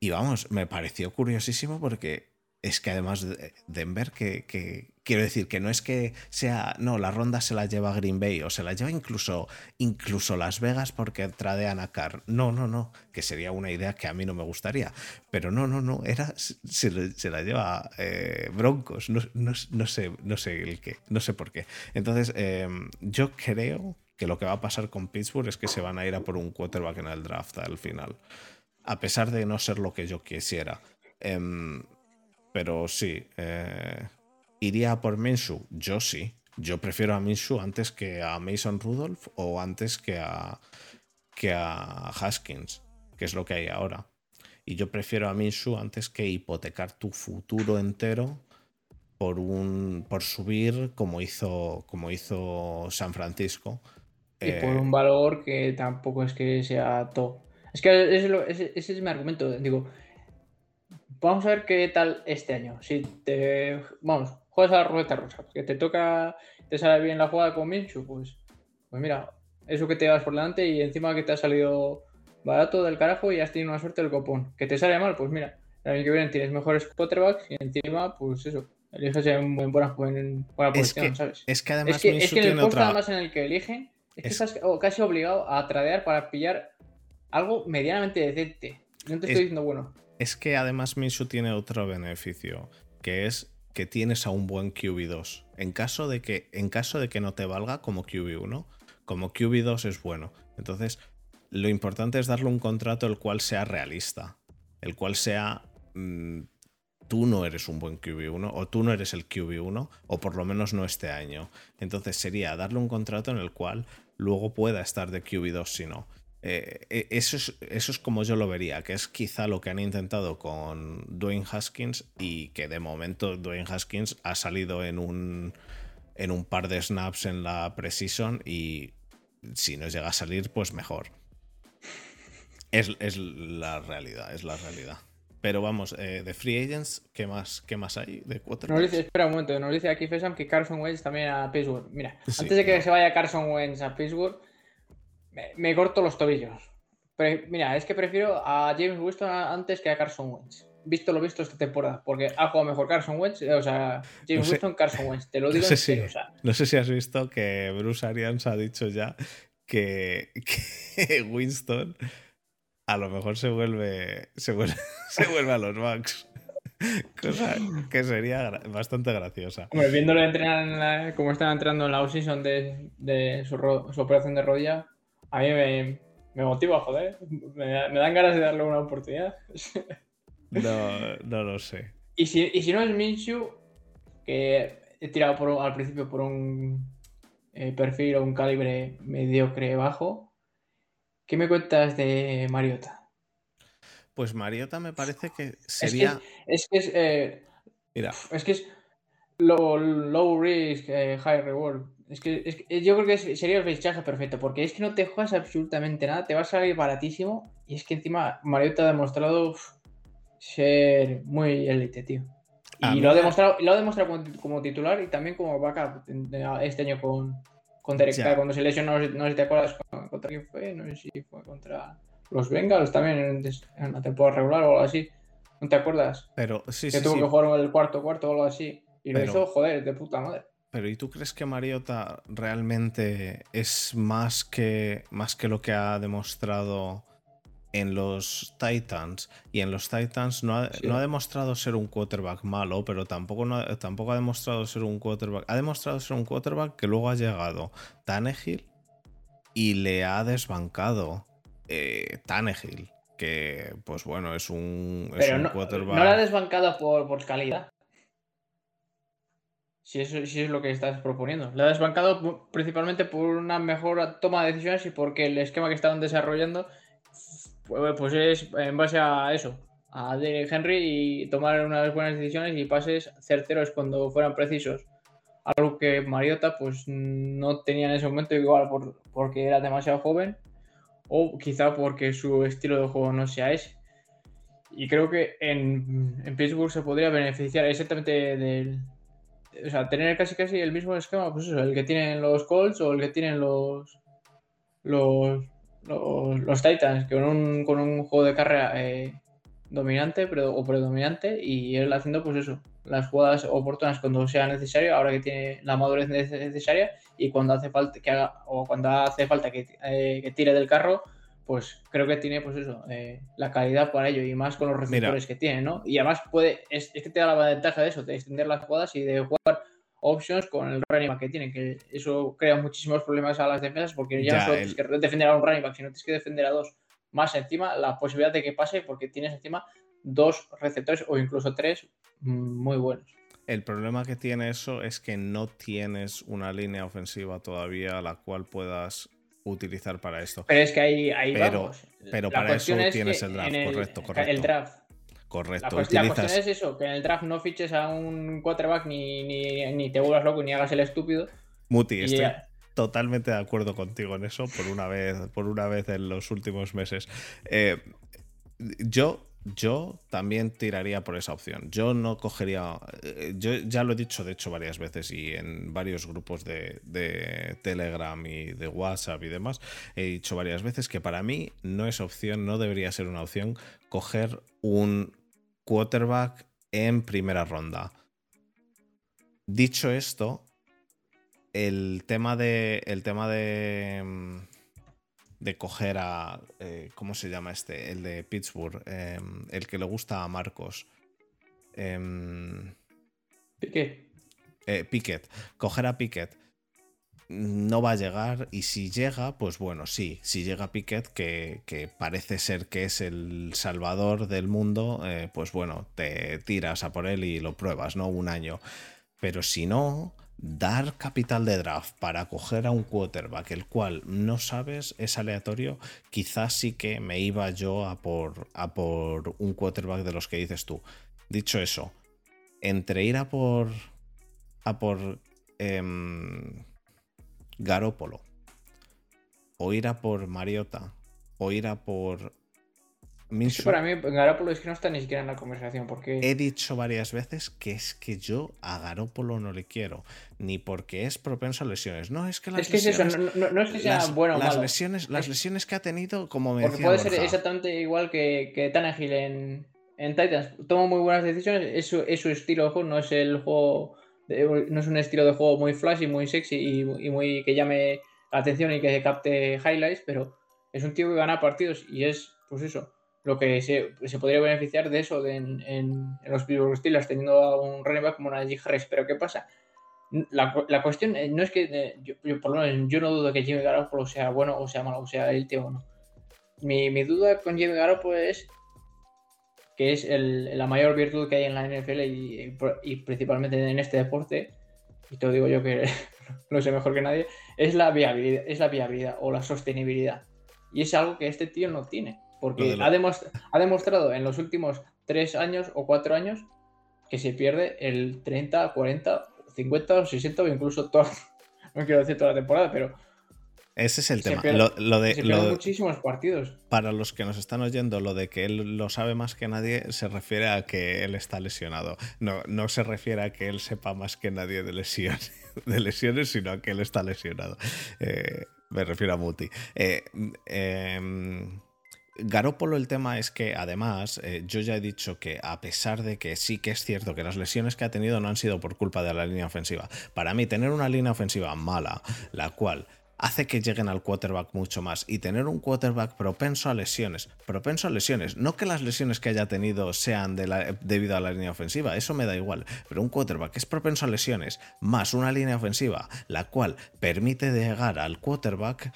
A: y vamos, me pareció curiosísimo porque es que además Denver, que, que, quiero decir que no es que sea, no, la ronda se la lleva Green Bay o se la lleva incluso, incluso Las Vegas porque tradean a Carr. No, no, no, que sería una idea que a mí no me gustaría. Pero no, no, no, era, se, la lleva eh, Broncos, no, no, sé, no sé el qué, no sé por qué. Entonces, em, yo creo que lo que va a pasar con Pittsburgh es que se van a ir a por un quarterback en el draft al final. A pesar de no ser lo que yo quisiera. Em, pero sí, eh, ¿iría por Minshew? Yo sí. Yo prefiero a Minshew antes que a Mason Rudolph o antes que a, que a Haskins, que es lo que hay ahora. Y yo prefiero a Minshew antes que hipotecar tu futuro entero por un por subir como hizo como hizo San Francisco.
B: Y por un eh, valor que tampoco es que sea top. Es que ese es mi argumento. Digo, vamos a ver qué tal este año. Si te, vamos, juegas a la ruleta rusa, que te toca, te sale bien la jugada con Minchu, pues, pues mira, eso que te vas por delante y encima que te ha salido barato del carajo y has tenido una suerte del copón. Que te sale mal, pues mira, el año que viene tienes mejores quarterbacks y encima, pues eso, eliges en buena, buena posición, ¿sabes?
A: Es que además
B: es que, es que en el otra... además en el que eligen, es, que estás casi obligado a tradear para pillar algo medianamente decente. No te estoy diciendo bueno.
A: Es que además Minshew tiene otro beneficio, que es que tienes a un buen QB2. En caso de que, en caso de que no te valga como QB1, como QB2 es bueno. Entonces, lo importante es darle un contrato el cual sea realista, el cual sea mm, tú no eres un buen QB1 o tú no eres el QB1 o por lo menos no este año. Entonces sería darle un contrato en el cual luego pueda estar de QB2 si no. Eh, e, eso, es, eso es como yo lo vería, que es quizá lo que han intentado con Dwayne Haskins y que de momento Dwayne Haskins ha salido en un, en un par de snaps en la preseason y si no llega a salir, pues mejor. Es, la realidad, es la realidad. Pero vamos, eh, de Free Agents, ¿qué más, qué más hay de cuatro?
B: espera un momento, nos dice aquí Fesam que Carson Wentz también a Pittsburgh. Mira, antes de que se vaya Carson Wentz a Pittsburgh, me, corto los tobillos. mira, es que prefiero a James Winston antes que a Carson Wentz. Visto lo visto esta temporada, porque ha jugado mejor Carson Wentz, o sea, James Winston, Carson Wentz, te lo digo
A: no sé, si, no sé si has visto que Bruce Arians ha dicho ya que, Winston a lo mejor se vuelve, se vuelve, se vuelve a los Bucks. Cosa que sería bastante graciosa.
B: viéndolo entrenar como están entrando en la offseason de, de su, su, operación de rodilla, a mí me, motiva, joder. Me, dan ganas de darle una oportunidad.
A: No, no lo sé.
B: Y si, y si no es Minshew, que he tirado por, al principio por un eh, perfil o un calibre mediocre bajo, ¿qué me cuentas de Mariota?
A: Pues Mariota me parece que sería.
B: Es que es. Eh, Mira. Es que es low, low risk, eh, high reward. Es que, yo creo que sería el fichaje perfecto, porque es que no te juegas absolutamente nada, te va a salir baratísimo y es que encima Mario te ha demostrado ser muy élite, tío. Y lo ha demostrado, lo ha demostrado como, titular y también como backup este año con, con Derek Carr, cuando se lesionó, no sé si te acuerdas contra quién fue, no sé si fue contra los Bengals también en, la temporada regular o algo así. ¿No te acuerdas?
A: Pero sí,
B: que
A: sí.
B: Que tuvo que jugar el cuarto cuarto o algo así. Y lo hizo, joder, de puta madre.
A: Pero ¿y tú crees que Mariota realmente es más que, más que lo que ha demostrado en los Titans? Y en los Titans no ha, no ha demostrado ser un quarterback malo, pero tampoco, tampoco ha demostrado ser un quarterback. Ha demostrado ser un quarterback que luego ha llegado Tannehill y le ha desbancado eh, Tannehill. Que, pues bueno, es un, es un quarterback.
B: No lo ha desbancado por, por calidad. Si eso, si es lo que estás proponiendo. Le ha desbancado principalmente por una mejor toma de decisiones y porque el esquema que estaban desarrollando pues es en base a eso, a Henry y tomar unas buenas decisiones y pases certeros cuando fueran precisos. Algo que Mariota pues no tenía en ese momento igual por, porque era demasiado joven o quizá porque su estilo de juego no sea ese. Y creo que en, en Pittsburgh se podría beneficiar exactamente del. O sea, tener casi casi el mismo esquema, pues eso, el que tienen los Colts o el que tienen los. Los. Los, Titans, que con un, con un juego de carrera eh, dominante o predominante y él haciendo, pues eso, las jugadas oportunas cuando sea necesario, ahora que tiene la madurez necesaria y cuando hace falta que haga o cuando hace falta que, eh, que tire del carro, pues creo que tiene, pues eso, eh, la calidad para ello y más con los receptores que tiene, ¿no? Y además puede, es, que te da la ventaja de eso, de extender las jugadas y de jugar options con el running back que tiene, que eso crea muchísimos problemas a las defensas porque ya, no solo tienes que defender a un running back, sino tienes que defender a dos. Más encima, la posibilidad de que pase porque tienes encima dos receptores o incluso tres muy buenos.
A: El problema que tiene eso es que no tienes una línea ofensiva todavía a la cual puedas utilizar para esto.
B: Pero es que ahí, ahí
A: pero,
B: vamos.
A: Pero para eso tienes el draft, correcto, correcto.
B: El draft.
A: Correcto.
B: La, cuestión es eso, que en el draft no fiches a un quarterback ni, ni, te vuelvas loco ni hagas el estúpido.
A: Muti, estoy totalmente de acuerdo contigo en eso por una vez, por una vez en los últimos meses. Eh, yo yo también tiraría por esa opción. Yo no cogería. Eh, yo ya lo he dicho, de hecho, varias veces y en varios grupos de, Telegram y de WhatsApp y demás. He dicho varias veces que para mí no es opción, no debería ser una opción coger un quarterback en primera ronda. Dicho esto, el tema de. El tema de mm, de coger a. Eh, ¿Cómo se llama este? El de Pittsburgh. Em, el que le gusta a Marcos.
B: Eh, Piquet.
A: Piquet. Coger a Piquet no va a llegar y si llega, pues bueno, sí, si llega Piquet, que, que parece ser que es el salvador del mundo, eh, pues bueno, te tiras a por él y lo pruebas, ¿no? Un año. Pero si no, dar capital de draft para coger a un quarterback, el cual no sabes, es aleatorio, quizás sí que me iba yo a por, a por un quarterback de los que dices tú. Dicho eso, entre ir a por a por eh, Garópolo o ir a por Mariota o ir a por
B: para mí, Garópolo es que no está ni siquiera en la conversación. Porque...
A: He dicho varias veces que es que yo a Garópolo no le quiero. Ni porque es propenso a lesiones. No, es que las
B: es que
A: lesiones,
B: es eso, no, es que sea bueno o
A: las Lesiones, las lesiones que ha tenido, como me
B: Porque puede ser exactamente igual que, que Tannehill en, en Titans. Toma muy buenas decisiones. Es su, es su estilo de juego, no es el juego. no es un estilo de juego muy flashy, muy sexy y, y muy que llame la atención y que capte highlights, pero es un tío que gana partidos y es, pues eso lo que se, se podría beneficiar de eso en, en, los Pittsburgh Steelers teniendo a un running back como Najee Harris. Pero ¿qué pasa? La, la, cuestión eh, no es que eh, yo, por lo menos yo no dudo que Jimmy Garoppolo sea bueno o sea malo, o sea el tío o no. Mi, mi, duda con Jimmy Garoppolo es que es el, la mayor virtud que hay en la NFL y, y, principalmente en este deporte, y te lo digo yo que lo sé mejor que nadie, es la viabilidad, es la viabilidad o la sostenibilidad. Y es algo que este tío no tiene. Porque ha, ha, demostrado en los últimos tres años o cuatro años que se pierde el 30, 40, 50 o 60 o incluso todo. No quiero decir toda la temporada, pero.
A: Ese es el tema. lo, de,
B: se muchísimos partidos.
A: Para los que nos están oyendo, lo de que él lo sabe más que nadie se refiere a que él está lesionado. No, no se refiere a que él sepa más que nadie de lesiones, de lesiones sino a que él está lesionado. Eh, me refiero a Muti. Eh, eh, Garópolo el tema es que además eh, yo ya he dicho que a pesar de que sí que es cierto que las lesiones que ha tenido no han sido por culpa de la línea ofensiva, para mí tener una línea ofensiva mala, la cual hace que lleguen al quarterback mucho más y tener un quarterback propenso a lesiones, propenso a lesiones, no que las lesiones que haya tenido sean debido a la línea ofensiva, eso me da igual, pero un quarterback es propenso a lesiones más una línea ofensiva la cual permite llegar al quarterback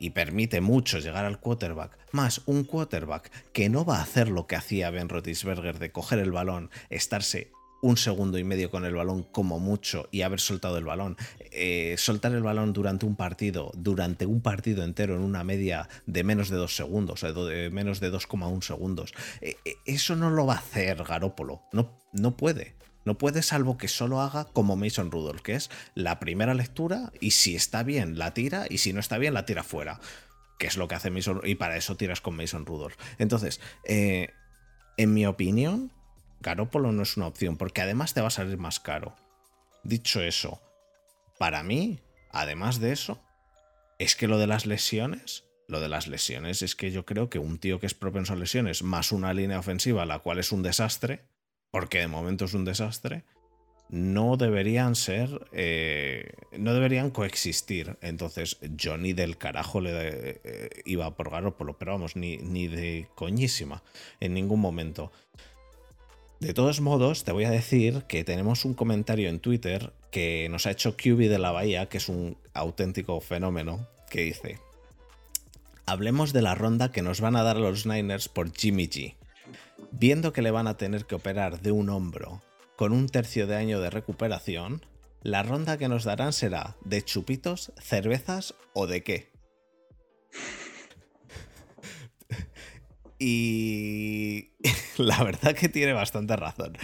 A: y permite mucho llegar al quarterback, más un quarterback que no va a hacer lo que hacía Ben Roethlisberger de coger el balón, estarse un segundo y medio con el balón como mucho y haber soltado el balón. Eh, soltar el balón durante un partido, durante un partido entero en una media de menos de dos segundos, de menos de 2,1 segundos. Eh, eh, eso no lo va a hacer Garópolo, no, no puede. No puede salvo que solo haga como Mason Rudolph, que es la primera lectura y si está bien la tira y si no está bien la tira fuera, que es lo que hace Mason y para eso tiras con Mason Rudolph. Entonces, eh, En mi opinión, Garópolo no es una opción, porque además te va a salir más caro. Dicho eso, para mí, además de eso, es que lo de las lesiones, lo de las lesiones es que yo creo que un tío que es propenso a lesiones, más una línea ofensiva, la cual es un desastre, porque de momento es un desastre, no deberían ser, eh, no deberían coexistir. Entonces, yo ni del carajo le eh, iba por Garoppolo, pero vamos, ni, ni de coñísima, en ningún momento. De todos modos, te voy a decir que tenemos un comentario en Twitter que nos ha hecho QB de la Bahía, que es un auténtico fenómeno, que dice: Hablemos de la ronda que nos van a dar los Niners por Jimmy G. Viendo que le van a tener que operar de un hombro con un tercio de año de recuperación, la ronda que nos darán será de chupitos, cervezas o de qué. y la verdad que tiene bastante razón.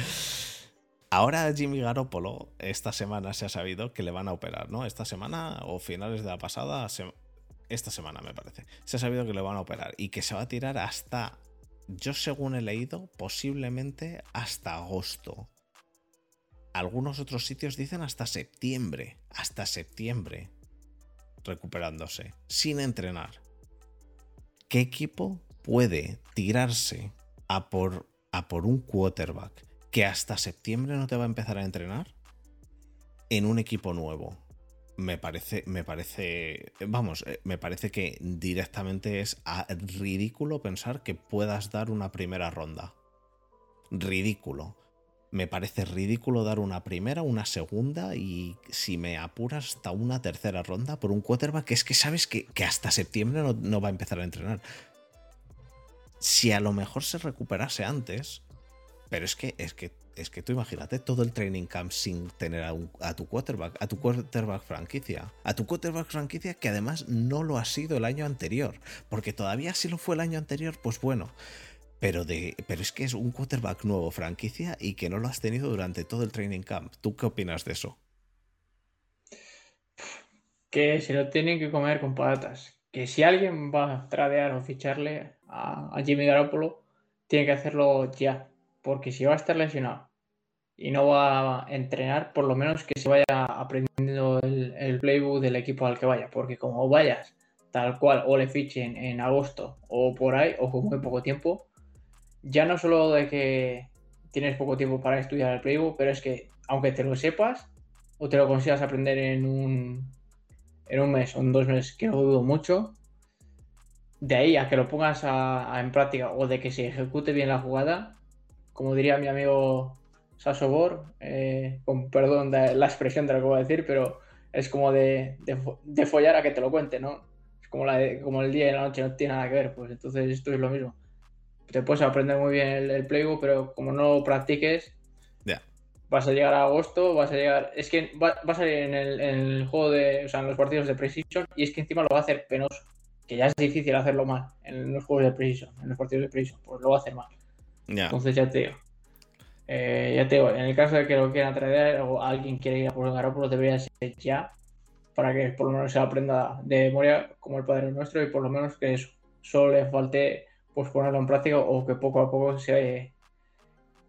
A: Ahora Jimmy Garoppolo, esta semana se ha sabido que le van a operar, ¿no? Esta semana o finales de la pasada, esta semana me parece, se ha sabido que le van a operar y que se va a tirar hasta, yo según he leído, posiblemente hasta agosto. Algunos otros sitios dicen hasta septiembre, hasta septiembre, recuperándose, sin entrenar. ¿Qué equipo puede tirarse a por, a por un quarterback que hasta septiembre no te va a empezar a entrenar en un equipo nuevo? Me parece, me parece, vamos, eh, me parece que directamente es ridículo pensar que puedas dar una primera ronda. Ridículo me parece ridículo dar una primera, una segunda y si me apuras hasta una tercera ronda por un quarterback que es que sabes que, hasta septiembre no, va a empezar a entrenar. Si a lo mejor se recuperase antes, pero es que, es que, es que tú imagínate todo el training camp sin tener a, a tu quarterback, a tu quarterback franquicia, a tu quarterback franquicia que además no lo ha sido el año anterior, porque todavía si lo fue el año anterior, pues bueno, pero, de, pero es que es un quarterback nuevo, franquicia, y que no lo has tenido durante todo el training camp. ¿Tú qué opinas de eso?
B: Que se lo tienen que comer con patatas. Que si alguien va a tradear o ficharle a, Jimmy Garoppolo, tiene que hacerlo ya. Porque si va a estar lesionado y no va a entrenar, por lo menos que se vaya aprendiendo el, playbook del equipo al que vaya. Porque como vayas tal cual o le fichen en agosto o por ahí o con muy poco tiempo, ya no solo de que tienes poco tiempo para estudiar el playbook, pero es que aunque te lo sepas o te lo consigas aprender en un, en un mes o en dos meses, que lo dudo mucho, de ahí a que lo pongas en práctica o de que se ejecute bien la jugada, como diría mi amigo Sasobor, eh, con perdón de la expresión de lo que voy a decir, pero es como de, de, follar a que te lo cuente, ¿no? Es como, la como el día y la noche no tiene nada que ver, pues entonces esto es lo mismo te puedes aprender muy bien el, playbook, pero como no lo practiques, vas a llegar a agosto, vas a llegar. Es que va, a salir en el, juego de. O sea, en los partidos de Precision, y es que encima lo va a hacer penoso. Que ya es difícil hacerlo mal en los juegos de Precision, en los partidos de Precision, pues lo va a hacer mal. Entonces ya te digo. Eh, ya te digo, en el caso de que lo quieran traer o alguien quiera ir a por Garoppolo, debería ser ya para que por lo menos se aprenda de memoria como el Padre Nuestro y por lo menos que eso, solo le falte pues ponerlo en práctica o que poco a poco se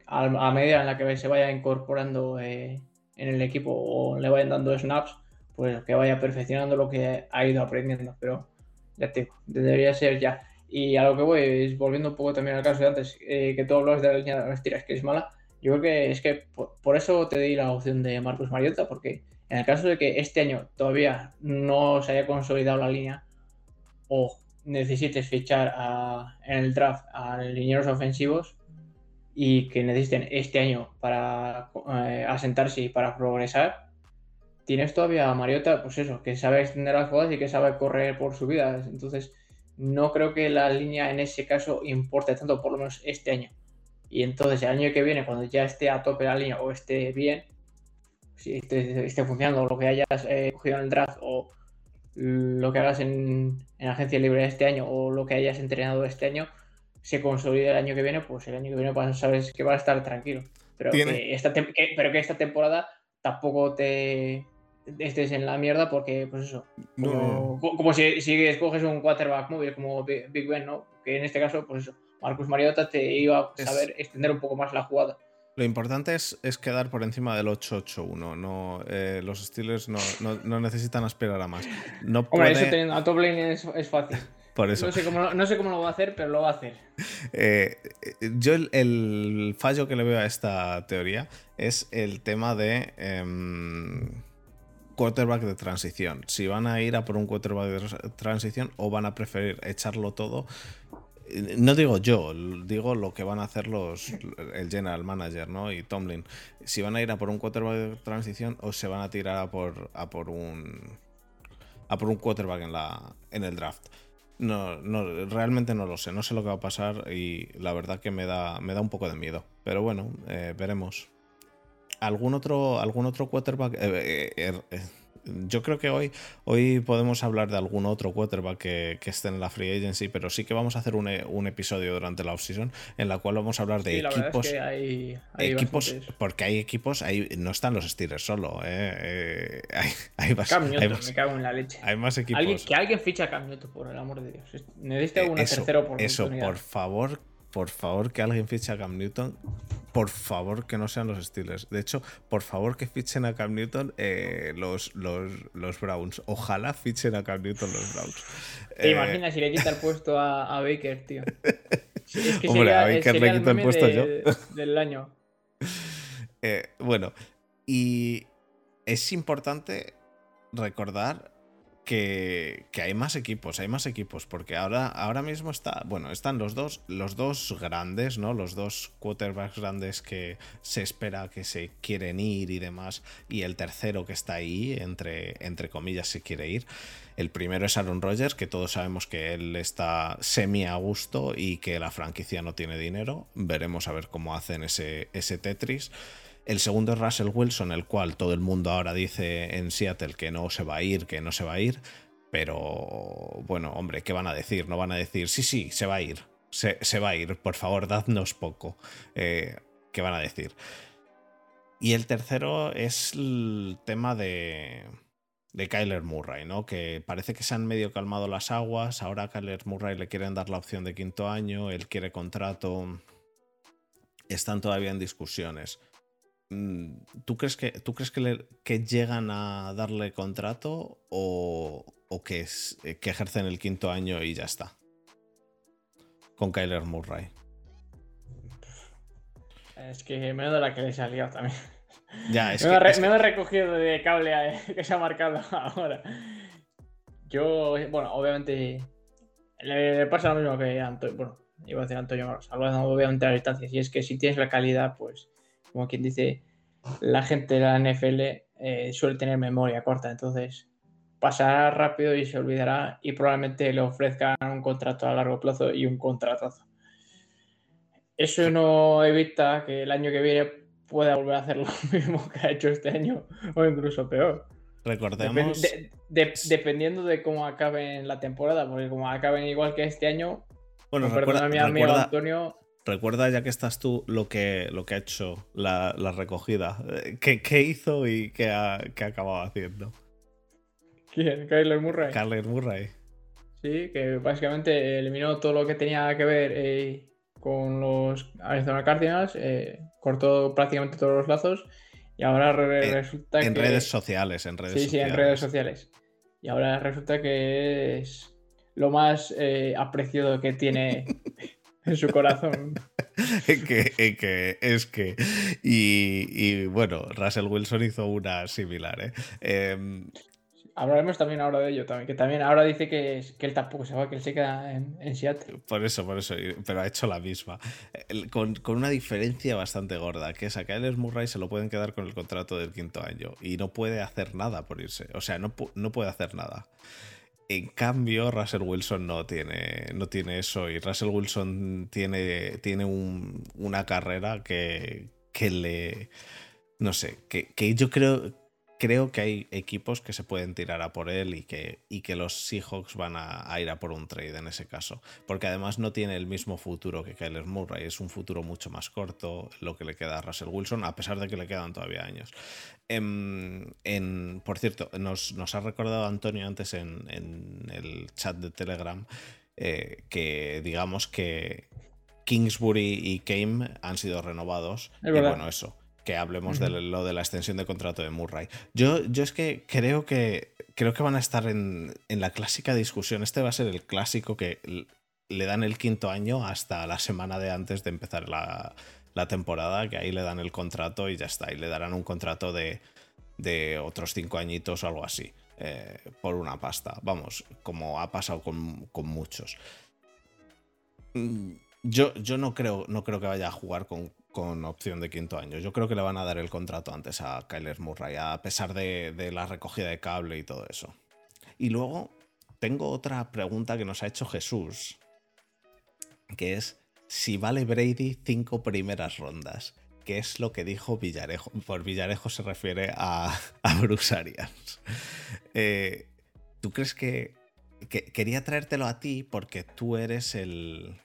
B: a, medida en la que se vaya incorporando eh, en el equipo o le vayan dando snaps, pues que vaya perfeccionando lo que ha ido aprendiendo. Pero ya te digo, debería ser ya. Y a lo que voy, es volviendo un poco también al caso de antes, eh, que tú hablas de la línea de las tiras, que es mala. Yo creo que es que por, eso te di la opción de Marcus Mariota, porque en el caso de que este año todavía no se haya consolidado la línea, o necesites fichar en el draft a linieros ofensivos y que necesiten este año para eh, asentarse y para progresar, tienes todavía a Mariota, pues eso, que sabe extender las jugadas y que sabe correr por su vida. Entonces, no creo que la línea en ese caso importe tanto, por lo menos este año. Y entonces el año que viene, cuando ya esté a tope la línea o esté bien, si esté, funcionando lo que hayas eh, cogido en el draft o lo que hagas en, agencia libre este año o lo que hayas entrenado este año se consolide el año que viene, pues el año que viene vas sabes que va a estar tranquilo. Pero, que esta, pero que esta temporada tampoco te estés en la mierda porque, pues eso, como, si, escoges un quarterback móvil como Big Ben, ¿no? Que en este caso, pues eso, Marcus Mariota te iba a saber extender un poco más la jugada.
A: Lo importante es, es quedar por encima del 8-8-1. No, eh, los Steelers no, no, necesitan aspirar a más. No
B: Hombre, eso teniendo a top es, es fácil.
A: Por eso.
B: No sé, cómo, no sé, cómo, lo va a hacer, pero lo va a hacer.
A: Eh, yo el, fallo que le veo a esta teoría es el tema de em, quarterback de transición. Si van a ir a por un quarterback de transición o van a preferir echarlo todo no digo yo, digo lo que van a hacer los el general manager, ¿no? Y Tomlin. Si van a ir a por un quarterback de transición o se van a tirar a por a por un a por un quarterback en la en el draft. No, no, realmente no lo sé, no sé lo que va a pasar y la verdad que me da, me da un poco de miedo. Pero bueno, eh, veremos. ¿Algún otro, algún otro quarterback? Eh, eh, yo creo que hoy, hoy podemos hablar de algún otro quarterback que, esté en la free agency, pero sí que vamos a hacer un, episodio durante la offseason en la cual vamos a hablar de equipos.
B: hay,
A: equipos porque hay equipos, ahí no están los Steelers solo. Eh, eh hay, más,
B: Cam Newton, me cago en la leche.
A: Hay más equipos.
B: que alguien ficha a Cam Newton, por el amor de Dios. Necesita eh, una tercera oportunidad.
A: Eso, por favor, por favor, que alguien fiche a Cam Newton por favor que no sean los Steelers. De hecho, por favor que fichen a Cam Newton eh, los, los, Browns. Ojalá fichen a Cam Newton los Browns.
B: ¿Te eh, imaginas si le quita el puesto a, Baker, tío?
A: Es que Hombre, a Baker le quito el, puesto yo.
B: Del año.
A: Eh, bueno, y es importante recordar que, hay más equipos, hay más equipos, porque ahora, ahora mismo está, bueno, están los dos, los dos grandes, ¿no? Los dos quarterbacks grandes que se espera que se quieren ir y demás, y el tercero que está ahí, entre, entre comillas, se quiere ir. El primero es Aaron Rodgers, que todos sabemos que él está semi a gusto y que la franquicia no tiene dinero. Veremos a ver cómo hacen ese, ese Tetris. El segundo es Russell Wilson, el cual todo el mundo ahora dice en Seattle que no se va a ir, que no se va a ir. Pero bueno, hombre, ¿qué van a decir? No van a decir, sí, sí, se va a ir. Se, va a ir, por favor, dadnos poco. Eh, ¿Qué van a decir? Y el tercero es el tema de, de Kyler Murray, ¿no? Que parece que se han medio calmado las aguas. Ahora a Kyler Murray le quieren dar la opción de quinto año, él quiere contrato. Están todavía en discusiones. Mm, ¿Tú crees que, tú crees que, llegan a darle contrato o, que, es, eh, que ejercen el quinto año y ya está? Con Kyler Murray.
B: Es que me da la que le salió también.
A: Ya, es
B: me, he recogido de cable que se ha marcado ahora. Yo, bueno, obviamente le, pasa lo mismo que Antonio. Bueno, iba a decir Antonio hablando obviamente a distancia. Y es que si tienes la calidad, pues como quien dice, la gente de la NFL eh, suele tener memoria corta, entonces pasará rápido y se olvidará y probablemente le ofrezcan un contrato a largo plazo y un contratazo. Eso no evita que el año que viene pueda volver a hacer lo mismo que ha hecho este año o incluso peor.
A: Recordemos.
B: dependiendo de cómo acaben la temporada, porque como acaben igual que este año,
A: bueno, recuerda, mi amigo Antonio, Recuerda, ya que estás tú, lo que, lo que ha hecho la, recogida. Eh, ¿Qué, hizo y qué ha, acabado haciendo?
B: ¿Quién? Kyler Murray.
A: Kyler Murray.
B: Sí, que básicamente eliminó todo lo que tenía que ver eh, con los Arizona Cardinals, eh, cortó prácticamente todos los lazos y ahora resulta
A: que... En redes sociales, en redes
B: sí,
A: sociales.
B: Sí, en redes sociales. Y ahora resulta que es lo más apreciado que tiene en su corazón.
A: que, que, es que. Y, bueno, Russell Wilson hizo una similar. ¿eh? Em,
B: Hablaremos también ahora de ello, también, que también ahora dice que, que él tampoco se va, que él se queda en, Seattle.
A: Por eso, por eso, pero ha hecho la misma. Con, una diferencia bastante gorda, que es a Kyler Murray se lo pueden quedar con el contrato del quinto año y no puede hacer nada por irse. O sea, no, no puede hacer nada. En cambio, Russell Wilson no tiene, no tiene eso. Y Russell Wilson tiene, tiene una carrera que, que le... No sé, que, que yo creo creo que hay equipos que se pueden tirar a por él y que, y que los Seahawks van a, ir a por un trade en ese caso. Porque además no tiene el mismo futuro que Kyler Murray, es un futuro mucho más corto lo que le queda a Russell Wilson, a pesar de que le quedan todavía años. En, por cierto, nos, ha recordado Antonio antes en, el chat de Telegram eh, que digamos que Kingsbury y Kame han sido renovados.
B: Es
A: y bueno, eso. Que hablemos de lo de la extensión de contrato de Murray. Yo, yo es que creo que creo que van a estar en, en la clásica discusión. Este va a ser el clásico que le dan el quinto año hasta la semana de antes de empezar la, la temporada, que ahí le dan el contrato y ya está. Y le darán un contrato de, de otros cinco añitos o algo así. eh, por una pasta. Vamos, como ha pasado con, con muchos. Mm, Yo, yo no, creo, no creo que vaya a jugar con, con opción de quinto año. Yo creo que le van a dar el contrato antes a Kyler Murray, a pesar de, la recogida de cable y todo eso. Y luego tengo otra pregunta que nos ha hecho Jesús, que es si vale Brady cinco primeras rondas. ¿Qué es lo que dijo Villarejo? Por Villarejo se refiere a, a. Eh, ¿Tú crees que, que- Quería traértelo a ti porque tú eres el,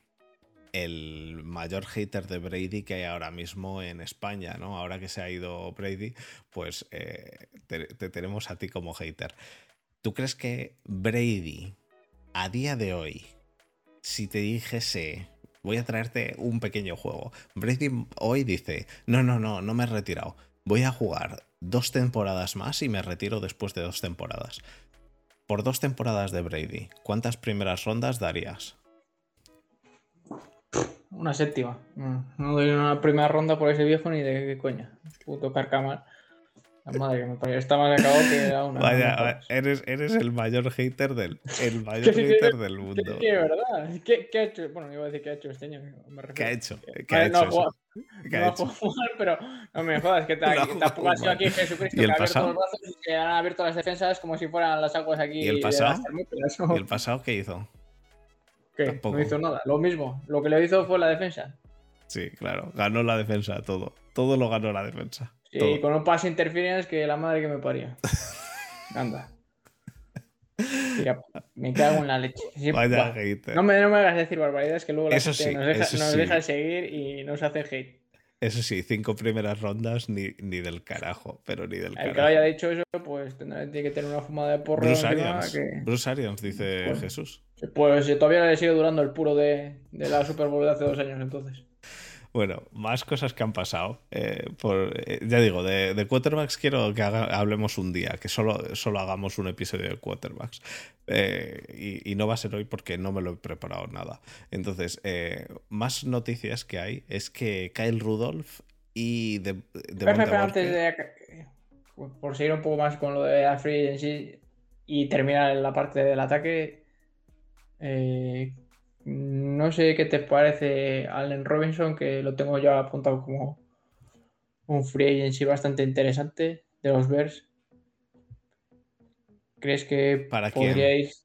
A: el mayor hater de Brady que hay ahora mismo en España, ¿no? Ahora que se ha ido Brady, pues eh, te, te tenemos a ti como hater. ¿Tú crees que Brady, a día de hoy, si te dijese, voy a traerte un pequeño juego, Brady hoy dice, no, no, no, no me he retirado, voy a jugar dos temporadas más y me retiro después de dos temporadas. Por dos temporadas de Brady, ¿cuántas primeras rondas darías?
B: Una séptima. No, no doy una primera ronda por ese viejo ni de qué coña. Puto carcamal. La madre que me. Está más acabado que a una.
A: Vaya,
B: jodas.
A: eres, eres el mayor hater del, el mayor hater del mundo.
B: sí, es verdad. ¿Qué, qué ha hecho? Bueno, iba a decir qué ha hecho este año. Me.
A: ¿Qué ha hecho?
B: Vale,
A: ¿Qué ha
B: no ha
A: hecho?
B: jugado-?
A: ¿Qué
B: no
A: ha hecho?
B: pero no me jodas, que, tampoco ha sido aquí Jesucristo
A: ¿Y
B: que
A: el
B: ha abierto
A: pasado?
B: los brazos y que han abierto las defensas como si fueran las aguas aquí.
A: ¿Y el pasado? ¿Y el pasado qué hizo?
B: ¿Qué?
A: Tampoco.
B: No hizo nada. Lo mismo. Lo que le hizo fue la defensa.
A: Sí, claro, ganó la defensa, todo. Todo lo ganó la defensa.
B: Sí,
A: todo.
B: con un pass interference que la madre que me paría. Anda. Tira, me cago en la leche. Sí,
A: Vaya hater.
B: no, me, no me hagas decir barbaridades que luego la
A: Eso
B: gente
A: sí,
B: nos, deja, nos
A: sí.
B: deja de seguir y nos hace hate.
A: Eso sí, cinco primeras rondas ni, ni del carajo, pero ni del
B: El
A: carajo.
B: que haya dicho eso, pues tendrá tiene que tener una fumada de porro.
A: Bruce Arians.
B: que-
A: Bruce Arians, dice
B: Bueno.
A: Jesús.
B: Pues eh, todavía le sigue durando el puro de, de la Super Bowl de hace dos años, entonces.
A: Bueno, más cosas que han pasado. eh, por, eh, ya digo, de, de quarterbacks quiero que haga- hablemos un día, que solo, solo hagamos un episodio de quarterbacks. Eh, y, y no va a ser hoy porque no me lo he preparado nada. Entonces, eh, más noticias que hay es que Kyle Rudolph y de, de
B: antes de. Por seguir un poco más con lo de la free agency y terminar la parte del ataque. eh, no sé qué te parece Allen Robinson, que lo tengo ya apuntado como un free agency bastante interesante de los Bears. ¿Crees que
A: ¿Para
B: podríais.?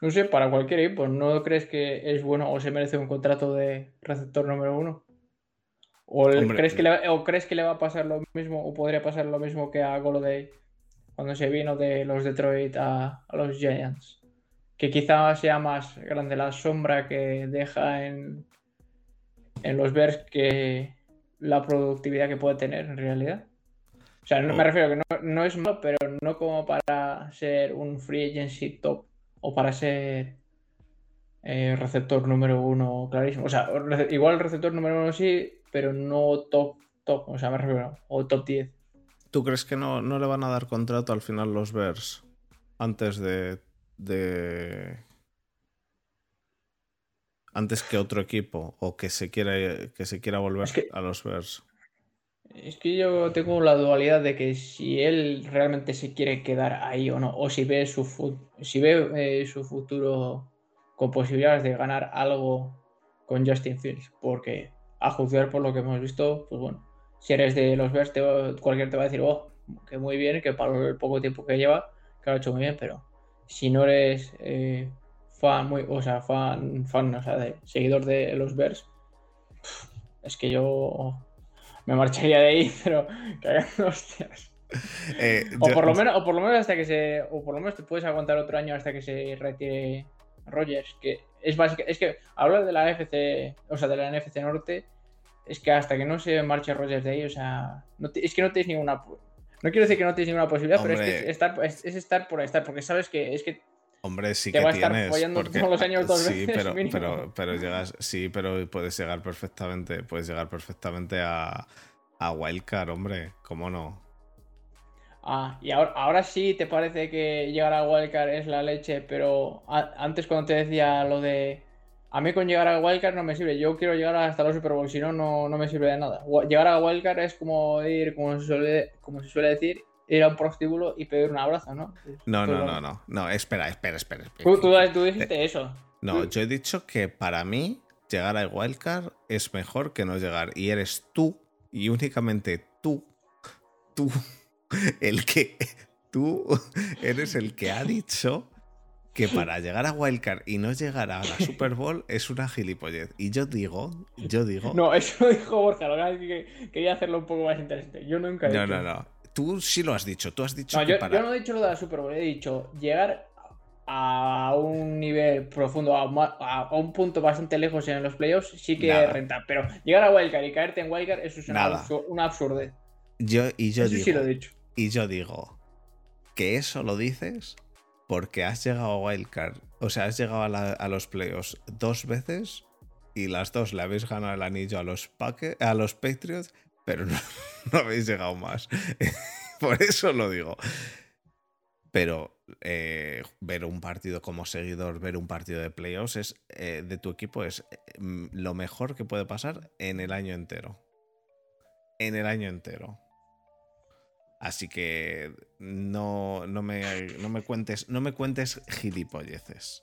B: No sé, para cualquier equipo. ¿No crees que es bueno o se merece un contrato de receptor número uno? ¿O, el-
A: Hombre,
B: crees que le, o crees que le va a pasar lo mismo o podría pasar lo mismo que a Goloday cuando se vino de los Detroit a, a los Giants? Que quizá sea más grande la sombra que deja en, en los Bears que la productividad que puede tener en realidad. O sea, no, me
A: Oh.
B: refiero que no, no es malo, pero no como para ser un free agency top o para ser eh, receptor número uno clarísimo. O sea, igual receptor número uno sí, pero no top, top. O sea, me refiero, o top 10.
A: ¿Tú crees que no, no le van a dar contrato al final los Bears antes de, de antes que otro equipo o que se quiera que se quiera volver
B: Es que-
A: a los Bears?
B: Es que yo tengo la dualidad de que si él realmente se quiere quedar ahí o no, o si ve su, si ve, eh, su futuro con posibilidades de ganar algo con Justin Fields, porque a juzgar por lo que hemos visto, pues bueno, si eres de los Bears, te cualquiera te va a decir, oh, que muy bien, que para el poco tiempo que lleva, que lo ha hecho muy bien, pero si no eres eh, fan, muy, o sea, fan, fan, o sea, de, seguidor de los Bears, es que yo me marcharía de ahí, pero cagando hostias.
A: Eh,
B: O
A: yo-
B: por lo menos, o por lo menos hasta que se. O por lo menos te puedes aguantar otro año hasta que se retire Rogers. Que es básica. Es que hablar de la NFC, o sea, de la NFC Norte, es que hasta que no se marche Rogers de ahí, o sea. no te- es que no tienes ninguna. No quiero decir que no tienes ninguna posibilidad, pero es que estar, es, es estar por estar, porque sabes que es que
A: Hombre, sí
B: Te
A: que
B: va a estar follando
A: porque-
B: todos los años dos
A: sí,
B: veces
A: pero,
B: mínimo.
A: pero, pero llegas, sí, pero puedes llegar perfectamente, puedes llegar perfectamente a, a Wildcard, hombre, ¿cómo no?
B: Ah, y ahora, ahora sí te parece que llegar a Wildcard es la leche, pero a- antes cuando te decía lo de a mí con llegar a Wildcard no me sirve, yo quiero llegar hasta los Super Bowl, si no, no, no me sirve de nada. Llegar a Wildcard es como ir, como se suele, como se suele decir, ir a un prostíbulo y pedir un abrazo, ¿no?
A: No,
B: Pues
A: no, no, no, no, espera, espera, espera. espera.
B: Tú, tú, tú dijiste eso.
A: No, yo he dicho que para mí llegar a Wildcard es mejor que no llegar. Y eres tú, y únicamente tú, tú, el que, tú eres el que ha dicho que para llegar a Wildcard y no llegar a la Super Bowl es una gilipollez. Y yo digo, yo digo...
B: No, eso lo dijo Borja, lo que quería hacerlo un poco más interesante. Yo nunca he
A: no,
B: dicho.
A: no, no. Tú sí lo has dicho, tú has dicho
B: No,
A: que
B: yo,
A: para...
B: yo no he dicho lo de la Super Bowl, he dicho llegar a un nivel profundo, a, un punto bastante lejos en los playoffs, sí que
A: Nada.
B: es renta. Pero llegar a Wildcard y caerte en Wildcard, eso es una,
A: Nada.
B: absur- una absurdez.
A: Yo, y yo
B: eso
A: digo,
B: sí lo he dicho.
A: Y yo digo que eso lo dices porque has llegado a Wildcard. O sea, has llegado a, los playoffs dos veces y las dos le habéis ganado el anillo a los, Paque- a los Patriots, pero no, habéis llegado más. Por eso lo digo. Pero eh, ver un partido como seguidor, ver un partido de playoffs es, eh, de tu equipo es mm, lo mejor que puede pasar en el año entero. En el año entero. Así que no, no, me, no me cuentes, no me cuentes gilipolleces.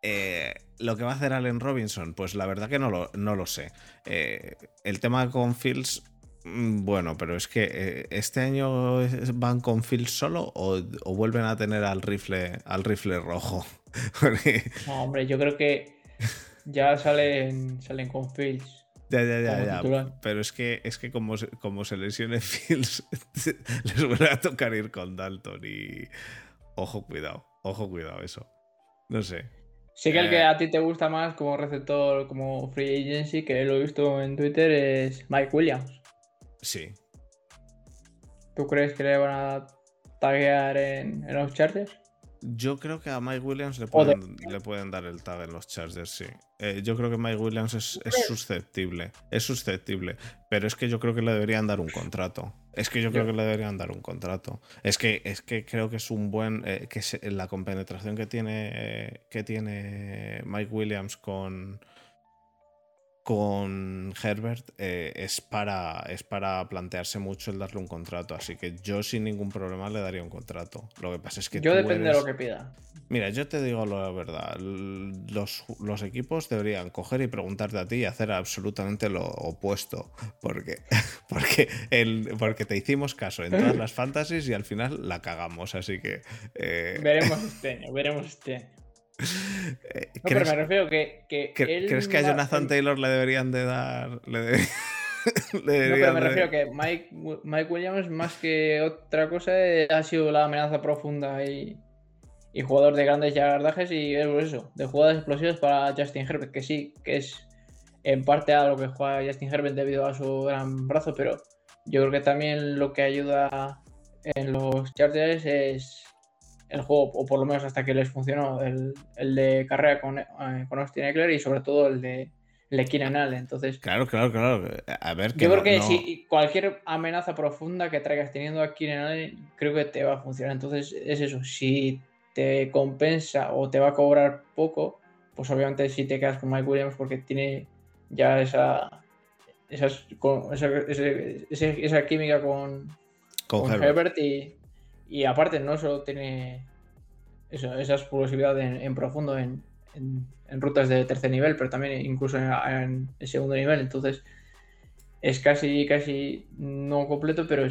A: Eh, lo que va a hacer Allen Robinson, pues la verdad que no lo, no lo sé. Eh, el tema con Fields, mm, bueno, pero es que eh, este año van con Fields solo o, o vuelven a tener al rifle, al rifle rojo.
B: No, hombre, yo creo que ya salen, salen con Fields.
A: Ya, ya, ya, ya.
B: titular.
A: Pero es que, es que como, se- como se lesione Fields, les vuelve a tocar ir con Dalton y. Ojo, cuidado. Ojo, cuidado, eso. No sé.
B: Sí que el
A: Eh.
B: que a ti te gusta más como receptor, como free agency, que lo he visto en Twitter, es Mike Williams.
A: Sí.
B: ¿Tú crees que le van a taguear en, en los Chargers?
A: Yo creo que a Mike Williams le pueden, le pueden dar el tag en los Chargers, sí. Eh, yo creo que Mike Williams es, es susceptible. Es susceptible. Pero es que yo creo que le deberían dar un contrato. Es que yo creo que le deberían dar un contrato. Es que, es que creo que es un buen. eh, que se- la compenetración que tiene, eh, que tiene Mike Williams con. Con Herbert eh, es, para, es para plantearse mucho el darle un contrato. Así que yo sin ningún problema le daría un contrato. Lo que pasa es que
B: Yo
A: tú
B: depende
A: eres-
B: de lo que pida.
A: Mira, yo te digo la verdad. Los, los equipos deberían coger y preguntarte a ti y hacer absolutamente lo opuesto. Porque, porque, el, porque te hicimos caso en todas las fantasies y al final la cagamos. Así que. eh,
B: Veremos este año, veremos este año.
A: Eh,
B: No, pero
A: ¿crees,
B: me refiero que. que
A: cre-
B: él
A: crees que a Jonathan Taylor le deberían de dar. Le, de-
B: No, pero me refiero que Mike, Mike Williams, más que otra cosa, eh, ha sido la amenaza profunda y, y jugador de grandes yardajes y es eso, de jugadas explosivas para Justin Herbert, que sí, que es en parte a lo que juega Justin Herbert debido a su gran brazo, pero yo creo que también lo que ayuda en los Chargers es el juego, o por lo menos hasta que les funcionó, el, el de carrera con, eh, con Austin Eckler y sobre todo el de, el de Keenan Allen. Entonces,
A: Claro, claro, claro. A ver, que
B: yo creo
A: no-
B: que
A: no-
B: si cualquier amenaza profunda que traigas teniendo aquí en Allen, creo que te va a funcionar. Entonces, es eso. Si te compensa o te va a cobrar poco, pues obviamente si te quedas con Mike Williams porque tiene ya esa. Esas, con- esa, ese- esa química con,
A: con
B: con
A: Herbert.
B: Herbert y, y aparte no solo tiene eso, esa explosividad en, profundo en, rutas de tercer nivel, pero también incluso en, segundo nivel. Entonces es casi, casi no completo, pero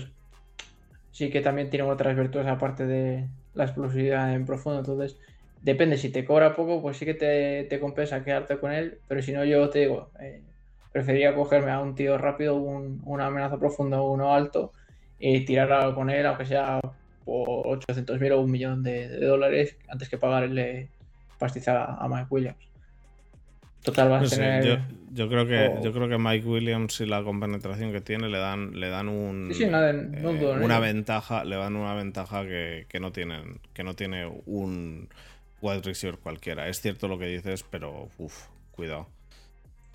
B: sí que también tiene otras virtudes aparte de la explosividad en profundo. Entonces depende, si te cobra poco, pues sí que te, compensa quedarte con él, pero si no, yo te digo, eh, preferiría cogerme a un tío rápido, un- una amenaza profunda o uno alto y tirar algo con él, aunque sea por 800 mil o un millón de, de dólares, antes que pagarle pastizar a, Mike Williams. Total, vas
A: No
B: a
A: sé,
B: tener.
A: yo, yo creo que,
B: o-
A: yo creo que Mike Williams y la compenetración que tiene le dan, le dan un,
B: Sí, sí, nada, no dudo en
A: una ventaja, le dan una ventaja que, que no tienen, que no tiene un, wide receiver cualquiera. Es cierto lo que dices, pero uff, cuidado.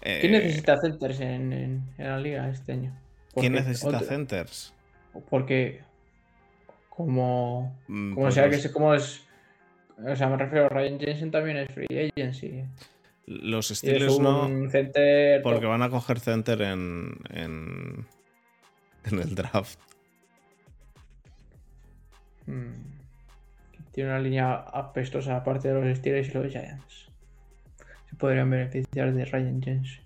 B: ¿Quién
A: Eh,
B: necesita centers en, en- en la liga este año?
A: ¿Quién necesita
B: otro-
A: centers?
B: Porque como,
A: Mm,
B: como
A: pues
B: sea
A: los,
B: que como es o sea me refiero Ryan Jensen también es free agency
A: los Steelers no,
B: center
A: porque
B: top.
A: van a coger center en, en, en el draft.
B: Mm. tiene una línea apestosa aparte de los Steelers y los Giants se podrían beneficiar de Ryan Jensen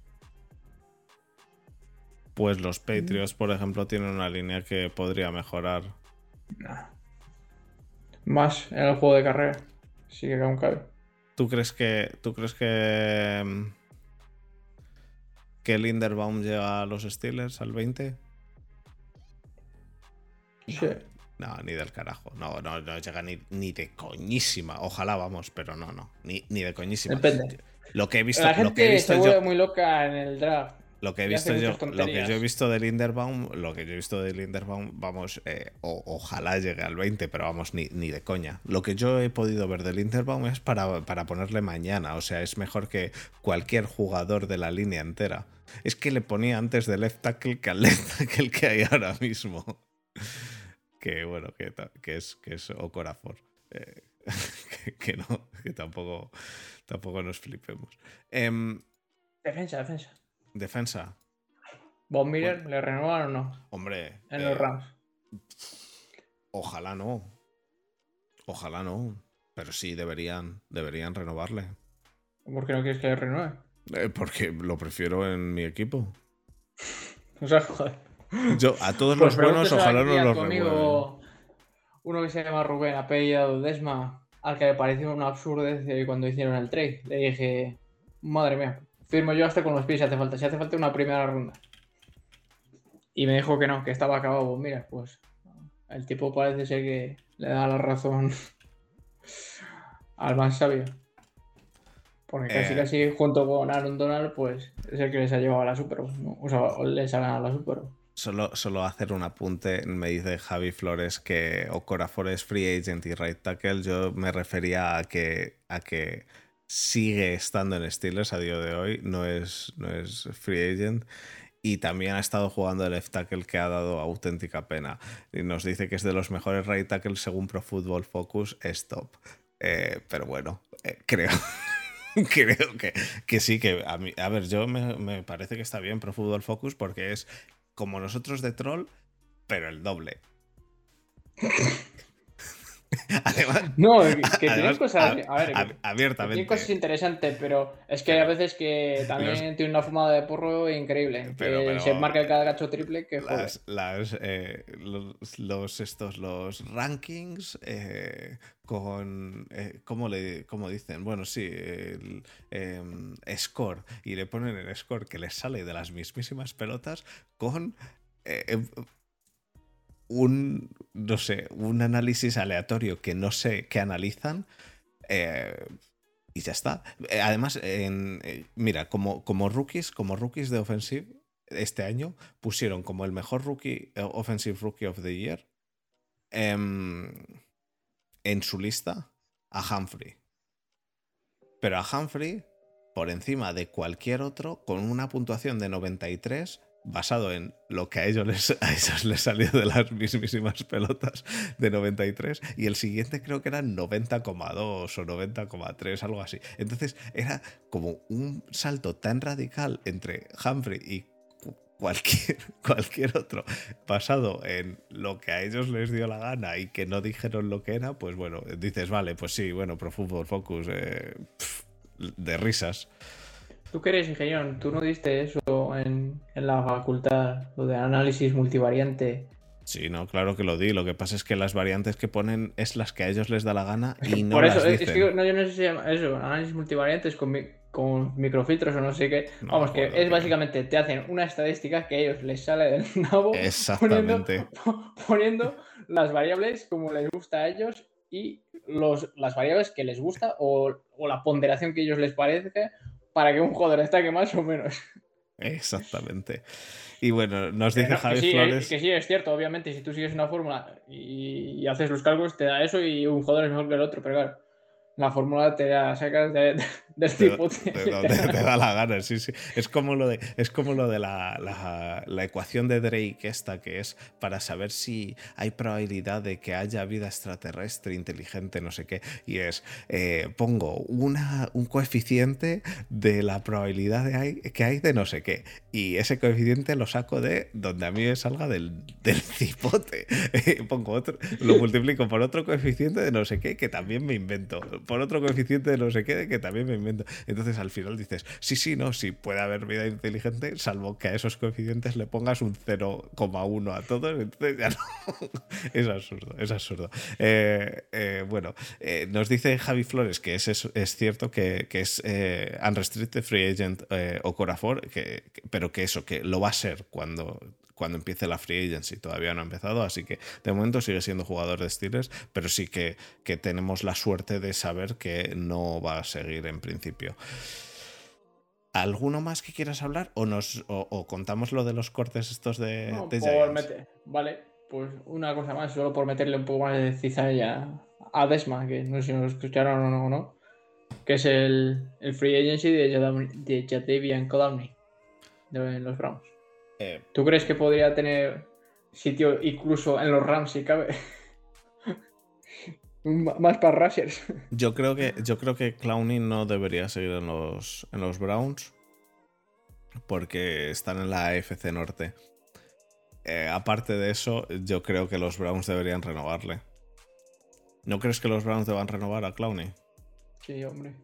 A: Pues los Patriots, por ejemplo, tienen una línea que podría mejorar.
B: Nah. más en el juego de carrera sí que aún cabe
A: ¿Tú crees que. ¿Tú crees que. mm, que Linderbaum llega a los Steelers al 20?
B: Sí.
A: No, ni del carajo. No, no, no llega ni, ni de coñísima. Ojalá vamos, pero no, no. Ni, ni de coñísima.
B: Depende.
A: Lo que he visto,
B: la
A: lo que he
B: gente
A: visto
B: se vuelve
A: yo.
B: muy loca en el draft
A: Lo que he visto yo, lo que yo he visto de Linderbaum, lo que yo he visto de Linderbaum, vamos, eh, o- ojalá llegue al 20, pero vamos, ni, ni de coña. Lo que yo he podido ver de Linderbaum es para, para ponerle mañana, o sea, es mejor que cualquier jugador de la línea entera. Es que le ponía antes de left tackle que al left tackle que hay ahora mismo. Que bueno, que, que es, que es Okorafor. Eh, que, que no, que tampoco, tampoco nos flipemos. Em,
B: defensa defensa
A: defensa.
B: Von Miller le renuevan o no
A: Hombre,
B: en
A: eh,
B: los Rams
A: ojalá no. Ojalá no. Pero sí, deberían, deberían renovarle.
B: ¿por qué no quieres que le renueve?
A: Eh, porque lo prefiero en mi equipo.
B: o sea joder
A: Yo, a todos
B: Pues
A: los buenos, ojalá no los
B: amigo, Uno que se llama Rubén, apellido Desma, al que le pareció una absurdez cuando hicieron el trade. Le dije, madre mía, firmo yo hasta con los pies si hace falta, si hace falta una primera ronda. Y me dijo que no, que estaba acabado. Mira, pues el tipo parece ser que le da la razón al más sabio. Porque casi
A: Eh.
B: casi junto con Aaron Donald, pues es el que les ha llevado a la Super Bowl, ¿no? O sea, les ha ganado la Super Bowl.
A: Solo, solo hacer un apunte, me dice Javi Flores que Okorafor es free agent y right tackle. Yo me refería a que, a que sigue estando en Steelers a día de hoy, no es, no es free agent. Y también ha estado jugando el left tackle que ha dado auténtica pena. Y nos dice que es de los mejores right tackles según Pro Football Focus, es top. Eh, pero bueno, eh, creo, creo que, que sí, que a, mí, a ver, yo me, me parece que está bien Pro Football Focus porque es como nosotros de troll, pero el doble. Además,
B: No, que tienen
A: además,
B: cosas.
A: a-
B: ver, que-
A: ab-
B: que tienen
A: abiertamente.
B: cosas interesantes, pero es que hay a veces que también tiene una fumada de porro increíble.
A: Pero-
B: que
A: pero-
B: se marca cada gacho triple que
A: las, las, eh, los, los- estos los rankings eh, con eh, ¿cómo le cómo dicen bueno sí el em, score y le ponen el score que les sale de las mismísimas pelotas con eh, em, un no sé un análisis aleatorio que no sé qué analizan eh, y ya está. Eh, Además, eh, mira, como, como rookies, como rookies de offensive, este año pusieron como el mejor rookie, offensive rookie of the year em, en su lista a Humphrey. Pero a Humphrey, por encima de cualquier otro, con una puntuación de 93, basado en lo que a ellos les, salió de las mismísimas pelotas de 93, y el siguiente creo que era 90,2 o 90,3, algo así. Entonces era como un salto tan radical entre Humphrey y cu- cualquier, cualquier otro basado en lo que a ellos les dio la gana y que no dijeron lo que era, pues bueno, dices, vale, pues sí, bueno, Pro Football Focus, eh, de risas.
B: Tú que eres ingeniero, tú no diste eso en, en la facultad, lo de análisis multivariante.
A: Sí, no, claro que lo di. Lo que pasa es que las variantes que ponen es las que a ellos les da la gana y no
B: por eso,
A: las
B: es,
A: dicen.
B: es que no, yo no sé si se llama eso, análisis multivariantes con, mi- con microfiltros o no sé qué.
A: No
B: Vamos, que es básicamente, te hacen una estadística que a ellos les sale del nabo
A: Exactamente.
B: poniendo, poniendo las variables como les gusta a ellos y los, las variables que les gusta o, o la ponderación que a ellos les parezca para que un jugador destaque más o menos.
A: Exactamente. Y bueno, nos
B: Que
A: dice
B: no, que
A: Javi
B: sí,
A: Flores.
B: que sí, es cierto, obviamente, si tú sigues una fórmula y, y haces los cálculos, te da eso y un jugador es mejor que el otro, pero claro, la fórmula te la sacas de, del tipo.
A: De, donde te da la gana, sí, sí. Es como lo de, es como lo de la, la, la, ecuación de Drake, esta que es para saber si hay probabilidad de que haya vida extraterrestre inteligente, no sé qué. Y es, eh, pongo una, un coeficiente de la probabilidad de hay, que hay de no sé qué. Y ese coeficiente lo saco de donde a mí me salga del, del cipote. pongo otro, lo multiplico por otro coeficiente de no sé qué que también me invento por otro coeficiente de no sé qué que también me Entonces al final dices, sí, sí, no, sí puede haber vida inteligente, salvo que a esos coeficientes le pongas un 0,1 a todos. Entonces ya no. es absurdo, es absurdo. Eh, eh, bueno, eh, nos dice Javi Flores que es, es, es cierto que, que es Unrestricted Free Agent o Corafor, que, pero que eso, que lo va a ser cuando cuando empiece la free agency. Todavía no ha empezado, así que de momento sigue siendo jugador de Steelers, pero sí que, que tenemos la suerte de saber que no va a seguir en principio. ¿Alguno más que quieras hablar? ¿O, nos, o, contamos lo de los cortes estos de,
B: no,
A: de
B: por meter, Vale, pues una cosa más, solo por meterle un poco más de cizalla a Desma, que no sé si nos escucharon o no, no que es el, el free agency de Jadavian Clowney de los Browns.
A: Eh,
B: ¿Tú crees que podría tener sitio incluso en los Rams si cabe? Más para rushers.
A: Yo creo que, yo creo que Clowney no debería seguir en los, en los Browns. Porque están en la AFC Norte. Eh, aparte de eso, yo creo que los Browns deberían renovarle. ¿No crees que los Browns deban renovar a Clowney?
B: Sí, hombre.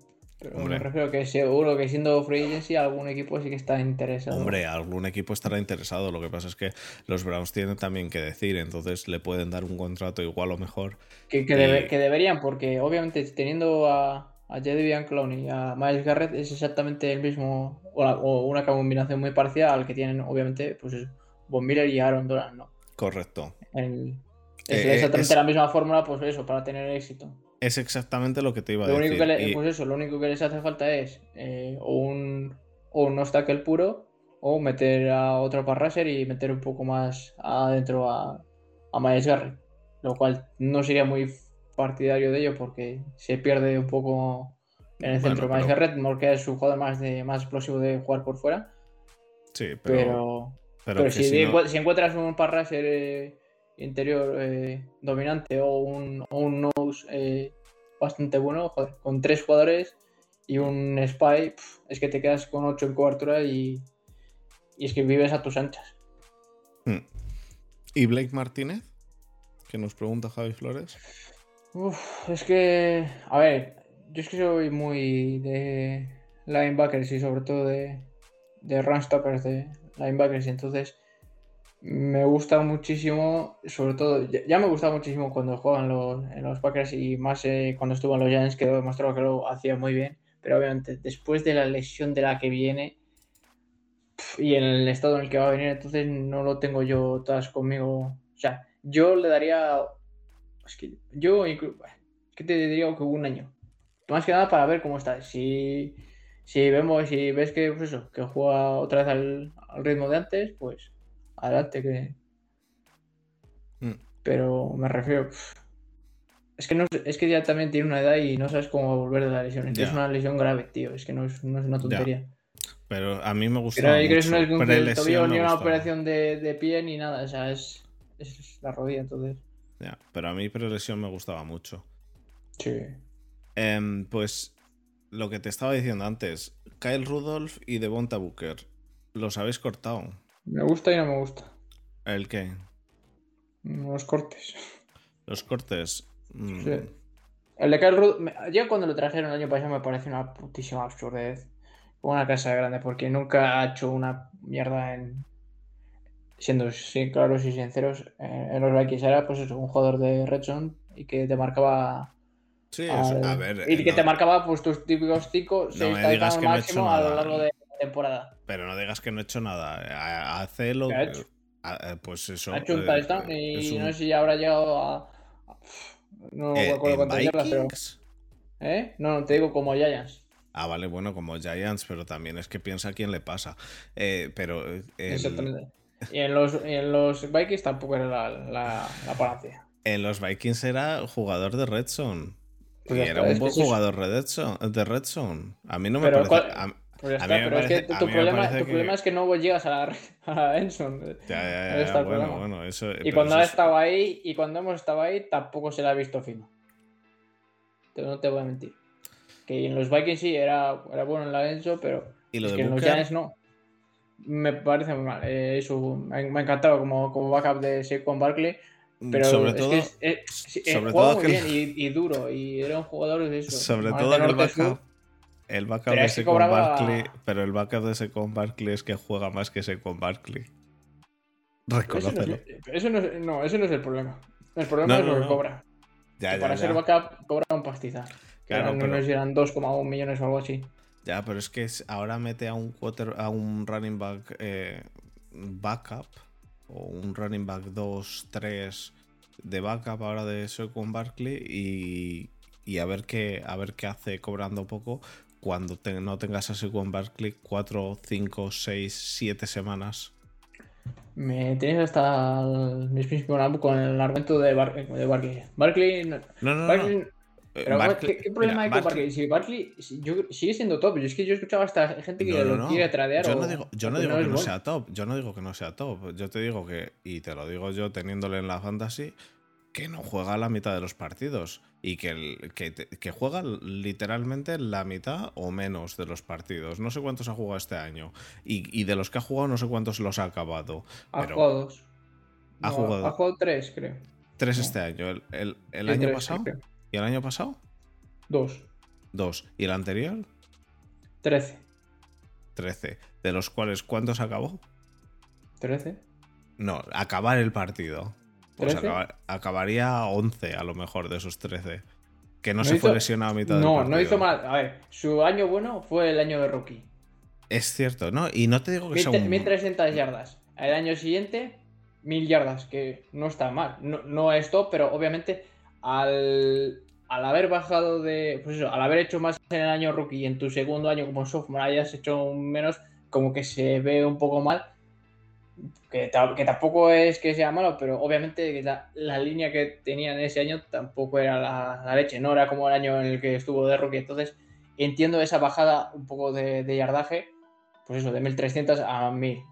B: Pero me refiero que seguro que siendo free agency algún equipo sí que está interesado.
A: Hombre, algún equipo estará interesado. Lo que pasa es que los Browns tienen también que decir, entonces le pueden dar un contrato igual o mejor.
B: Que, que, deberían, porque obviamente teniendo a, a Jedivian Clowney y a Miles Garrett es exactamente el mismo, o, una combinación muy parecida al que tienen, obviamente, pues Von Miller y Aaron Donald, ¿no?
A: Correcto.
B: es eh, exactamente la misma fórmula, pues eso, para tener éxito.
A: Es exactamente lo que te iba a
B: lo
A: decir.
B: Único que Pues eso, lo único que les hace falta es eh, un, o un obstacle puro o meter a otro parraser y meter un poco más adentro a, a Miles Garrett. Lo cual no sería muy partidario de ello porque se pierde un poco en el centro bueno, Miles Garrett porque es un jugador más, de, más explosivo de jugar por fuera.
A: Sí,
B: pero. Pero, si, si, encuentras un parraser eh, interior eh, dominante o un, o un eh, bastante bueno, joder, con tres jugadores y un spy, es que te quedas con ocho en cobertura y, y es que vives a tus anchas.
A: Hmm. ¿Y Blake Martínez? Que nos pregunta Javi Flores.
B: Uf, es que, a ver, yo es que soy muy de linebackers y sobre todo de, de run stoppers de linebackers, y entonces me gusta muchísimo, sobre todo, ya, me gusta muchísimo cuando juegan los, en los Packers y más eh, cuando estuvo en los Giants, que demostró que lo hacía muy bien. Pero obviamente, después de la lesión de la que viene y en el estado en el que va a venir, entonces no lo tengo yo todas conmigo. O sea, yo le daría. Es que yo, ¿qué te diría que un año? Más que nada para ver cómo está. Si, si vemos, si ves que, pues eso, que juega otra vez al ritmo de antes, pues adelante que... Mm. Pero me refiero... Es que, no, es que ya también tiene una edad y no sabes cómo volver de la lesión. Es una lesión grave, tío. Es que no es, no es una tontería.
A: Pero a mí me gusta.
B: Pero. Que no es un tobillo, ni una operación de, de, pie ni nada. O sea, es, es la rodilla, entonces.
A: Ya, pero a mí prelesión me gustaba mucho.
B: Sí.
A: Eh, pues lo que te estaba diciendo antes, Kyle Rudolph y Devonta Booker, los habéis cortado.
B: Me gusta y no me gusta.
A: ¿El qué?
B: Los cortes.
A: Los cortes. Mm.
B: Sí. El de Carl Yo cuando lo trajeron el año pasado me parece una putísima absurdez. Una casa grande, porque nunca ha hecho una mierda en. Siendo sí, claros y sinceros, en los Vikings era pues eso, un jugador de Red Zone y que te marcaba.
A: Sí, a ver.
B: Y que te marcaba pues tus típicos 5, 6
A: no
B: máximo a lo largo de temporada.
A: Pero no digas que no he hecho nada. Hace lo
B: ha hecho?
A: Eh, pues eso.
B: Ha hecho un eh, touchdown y un... no sé si habrá llegado a. No me acuerdo cuántas yardas, pero. ¿Eh? No, no, te digo como Giants.
A: Ah, vale, bueno, como Giants, pero también es que piensa quién le pasa. Eh, pero. El...
B: Exactamente. Y en los, en los Vikings tampoco era la, la, la panacea.
A: En los Vikings era jugador de Red Zone.
B: Pues
A: y
B: ya
A: era un buen jugador de Red Zone. A mí no me
B: Pero
A: parece.
B: ¿cuál-
A: a-
B: Pues ya está, pero es que tu, problema,
A: parece
B: tu
A: que-
B: problema es que no llegas a la, a la Enson.
A: Ya, ya, ya, bueno, bueno, eso.
B: Y
A: pero
B: cuando
A: eso
B: ha
A: es-
B: estado ahí, y cuando hemos estado ahí, tampoco se la ha visto fino. Te- No te voy a mentir. Que en los Vikings sí era, era bueno en la Enzo, pero
A: Y lo
B: es
A: de
B: que en los Giants no. Me parece muy mal. Eh, eso me, ha encantado como, como backup de Saquon Barkley. Pero
A: sobre
B: es
A: todo,
B: que es, es- sí, eh,
A: sobre
B: juega
A: todo
B: muy
A: que-
B: bien y, y duro. Y era un jugador de eso.
A: sobre todo que el backup, el backup de
B: es que
A: Saquon
B: cobraba-
A: Barkley, pero el backup de Saquon Barkley es que juega más que Saquon Barkley.
B: Pero Eso no,
A: Reconócelo.
B: es, eso no es- no, ese no es el problema. El problema
A: No,
B: es lo que
A: no.
B: cobra.
A: Ya,
B: Que
A: ya,
B: para
A: ya.
B: ser backup cobra un pastizal. Que
A: Claro, pero-
B: nos eran 2,1 millones o algo así.
A: Ya, pero es que ahora mete a un quarter, a un running back eh, backup o un running back 2, 3 de backup ahora de Saquon Barkley y, y a ver qué a ver qué hace cobrando poco cuando te- no tengas a Saquon Barkley 4, 5, 6, 7 semanas.
B: Me tenéis hasta el Lambo con el argumento de, Bar de Barkley. Barkley. no-
A: No, no.
B: Barkley-
A: Eh,
B: pero
A: Barkley-
B: ¿qué, qué problema
A: mira,
B: hay con
A: Barkley-
B: Barkley? Si Barkley si- yo, sigue siendo top. Yo es que yo he escuchado hasta gente que
A: No, no,
B: lo quiere tradear.
A: Yo
B: o-
A: no digo, yo
B: o
A: no digo
B: es
A: que no
B: bueno.
A: sea top. Yo no digo que no sea top. Yo te digo que, y te lo digo yo teniéndole en la fantasy, que no juega la mitad de los partidos. Y que, el- que, juega literalmente la mitad o menos de los partidos. No sé cuántos ha jugado este año. Y, y de los que ha jugado, no sé cuántos los ha acabado.
B: Ha
A: pero-
B: jugado dos.
A: Ha
B: No,
A: jugado-
B: Ha jugado tres, creo.
A: Tres
B: no.
A: este año. El, el- el año
B: tres,
A: pasado.
B: creo.
A: ¿Y el año pasado?
B: Dos.
A: Dos. ¿Y el anterior?
B: Trece.
A: Trece. De los cuales, ¿cuántos acabó?
B: Trece.
A: No, acabar el partido. Pues acabaría 11 a lo mejor de esos 13. Que no,
B: No
A: se
B: hizo-
A: fue lesionado a mitad del
B: No,
A: partido.
B: no hizo mal. A ver, su año bueno fue el año de rookie.
A: Es cierto, ¿no? Y no te digo que sea un...
B: 1300 yardas. El año siguiente, 1000 yardas, que no está mal. No, no es top, pero obviamente al, al haber bajado de. Pues eso, al haber hecho más en el año rookie y en tu segundo año como sophomore hayas hecho menos, como que se ve un poco mal. Que, que tampoco es que sea malo, pero obviamente la, la línea que tenía en ese año tampoco era la, la leche, no era como el año en el que estuvo de rookie. Entonces entiendo esa bajada un poco de, de yardaje, pues eso, de 1300 a 1000.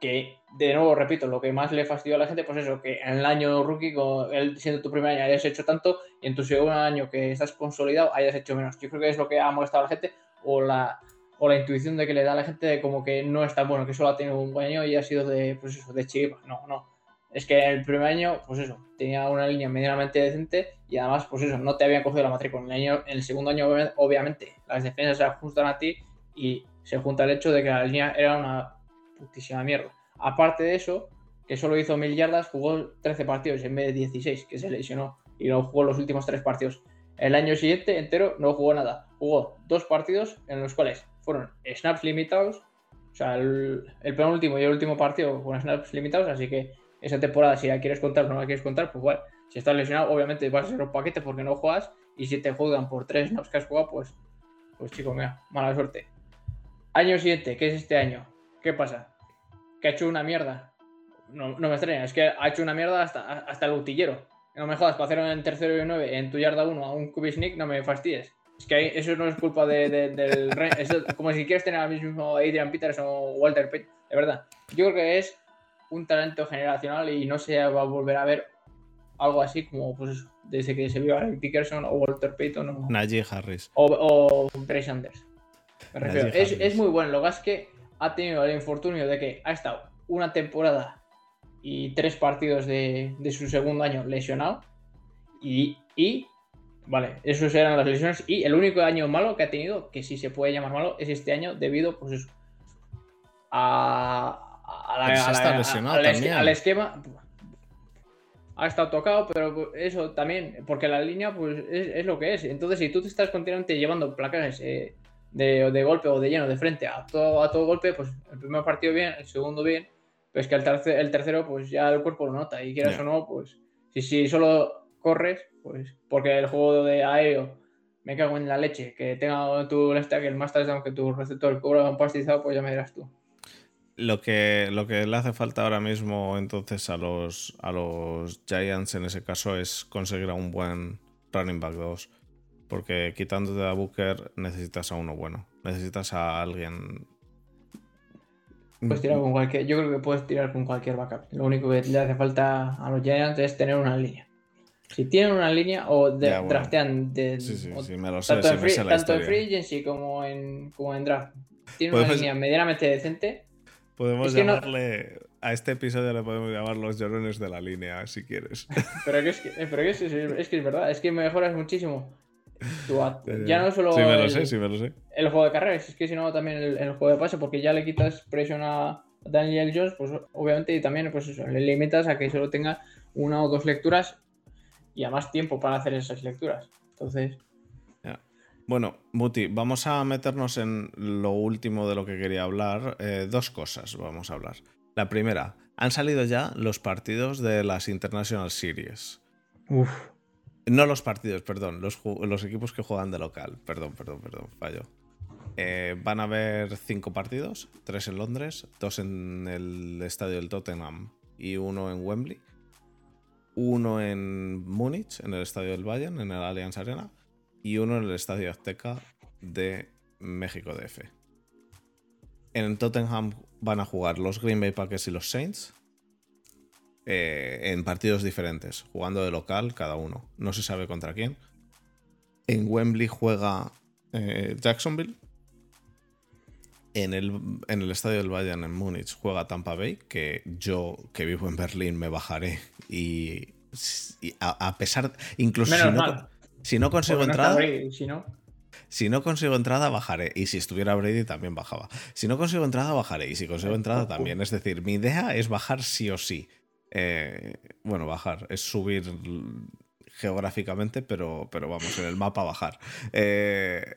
B: Que, de nuevo, repito, lo que más le fastidió a la gente, pues eso, que en el año rookie, él siendo tu primer año, hayas hecho tanto y en tu segundo año que estás consolidado hayas hecho menos. Yo creo que es lo que ha molestado a la gente o la, o la intuición de que le da a la gente de como que no es tan bueno, que solo ha tenido un buen año y ha sido de, pues eso, de chiripa. No, no. Es que el primer año, pues eso, tenía una línea medianamente decente y además, pues eso, no te habían cogido la matrícula. En el, año, en el segundo año, obviamente, las defensas se ajustan a ti y se junta el hecho de que la línea era una putísima mierda. Aparte de eso, que solo hizo mil yardas, jugó 13 partidos en vez de 16, que se lesionó y no jugó los últimos tres partidos. El año siguiente entero no jugó nada. Jugó dos partidos en los cuales fueron snaps limitados. O sea, el, penúltimo y el último partido con snaps limitados. Así que esa temporada, si la quieres contar o no la quieres contar, pues bueno, si estás lesionado, obviamente vas a ser un paquete porque no juegas. Y si te juegan por tres snaps que has jugado, pues, pues chico, mira, mala suerte. Año siguiente, ¿qué es este año? ¿Qué pasa? Que ha hecho una mierda. No, no me extraña, es que ha hecho una mierda hasta, hasta el utillero. No me jodas, para hacer en tercero y nueve en tu yarda 1 a un sneak, no me fastidies. Es que eso no es culpa de- de- del. re- eso es como si quieres tener al mismo Adrian Peters o Walter Payton. De verdad. Yo creo que es un talento generacional y no se va a volver a ver algo así como pues desde que se vio a Alec Dickerson o Walter Payton o,
A: Najee Harris.
B: o, o Trey Sanders. Me refiero. Es, es muy bueno. Lo que es que ha tenido el infortunio de que ha estado una temporada y tres partidos de, de su segundo año lesionado. Y, y, vale, esos eran las lesiones. Y el único año malo que ha tenido, que sí se puede llamar malo, es este año debido, pues eso, a, a la-
A: se
B: a la- a-
A: lesionado
B: al, es-
A: también.
B: al esquema. Ha estado tocado, pero eso también, porque la línea pues es, es lo que es. Entonces, si tú te estás continuamente llevando placajes eh, de, de golpe o de lleno de frente a todo, a todo golpe, pues el primer partido bien, el segundo bien, pero es que el, terce- el tercero pues ya el cuerpo lo nota y quieras
A: Ya.
B: o no, pues si, si solo corres, pues porque el juego de aéreo me cago en la leche, que tenga tu stack el más touchdown que tu receptor cobra un pastizado, pues ya me dirás tú.
A: Lo que, lo que le hace falta ahora mismo entonces a los, a los Giants en ese caso es conseguir a un buen running back 2. Porque quitándote a Booker necesitas a uno bueno. Necesitas a alguien.
B: Puedes tirar con cualquier. Yo creo que puedes tirar con cualquier backup. Lo único que le hace falta a los Giants es tener una línea. Si tienen una línea o de,
A: Ya, bueno.
B: draftean de,
A: Sí, sí,
B: o-
A: sí, me lo sé,
B: tanto, en free,
A: la
B: tanto en free agency como en, como en draft. Tienen una línea medianamente decente.
A: Podemos
B: Es que no-
A: llamarle. A este episodio le podemos llamar los llorones de la línea, si quieres.
B: Pero que es que, pero que es, que es verdad, es que mejoras muchísimo. Tu at-
A: Ya,
B: no solo
A: Sí, me lo
B: el,
A: sé, sí, me lo sé.
B: el juego de carreras, es que si no también el, el juego de pase, porque ya le quitas presión a Daniel Jones, pues obviamente y también pues eso, le limitas a que solo tenga una o dos lecturas y a más tiempo para hacer esas lecturas. Entonces,
A: Bueno, Muti, vamos a meternos en lo último de lo que quería hablar. Eh, dos cosas vamos a hablar. La primera, han salido ya los partidos de las International Series.
B: uff,
A: No los partidos, perdón, los, los equipos que juegan de local. Perdón, perdón, perdón, fallo. Eh, van a haber cinco partidos, tres en Londres, dos en el estadio del Tottenham y uno en Wembley. Uno en Múnich, en el estadio del Bayern, en el Allianz Arena. Y uno en el estadio Azteca de México DF. En Tottenham van a jugar los Green Bay Packers y los Saints eh, en partidos diferentes, jugando de local cada uno. No se sabe contra quién. En Wembley juega eh, Jacksonville. En el, en el estadio del Bayern en Múnich juega Tampa Bay, que yo que vivo en Berlín me bajaré y, y a, a pesar, incluso
B: menos
A: si no,
B: mal.
A: si no consigo
B: porque no está
A: entrada,
B: Brady, si no,
A: si no consigo entrada, bajaré. Y si estuviera Brady, también bajaba. Si no consigo entrada, bajaré. Y si consigo entrada, también. Es decir, mi idea es bajar sí o sí. Eh, bueno, bajar. Es subir geográficamente, pero, pero vamos, en el mapa bajar. Eh,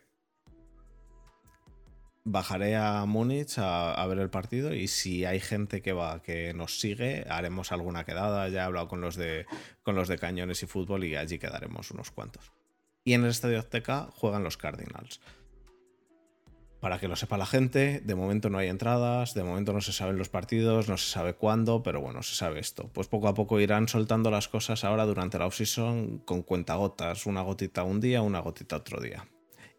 A: bajaré a Múnich a, ver el partido y si hay gente que va que nos sigue haremos alguna quedada ya he hablado con los de con los de cañones y fútbol y allí quedaremos unos cuantos y en el Estadio Azteca juegan los Cardinals. Para que lo sepa la gente, de momento no hay entradas, de momento no se saben los partidos, no se sabe cuándo, pero bueno, se sabe esto. Pues poco a poco irán soltando las cosas ahora durante la offseason con cuentagotas, una gotita un día, una gotita otro día.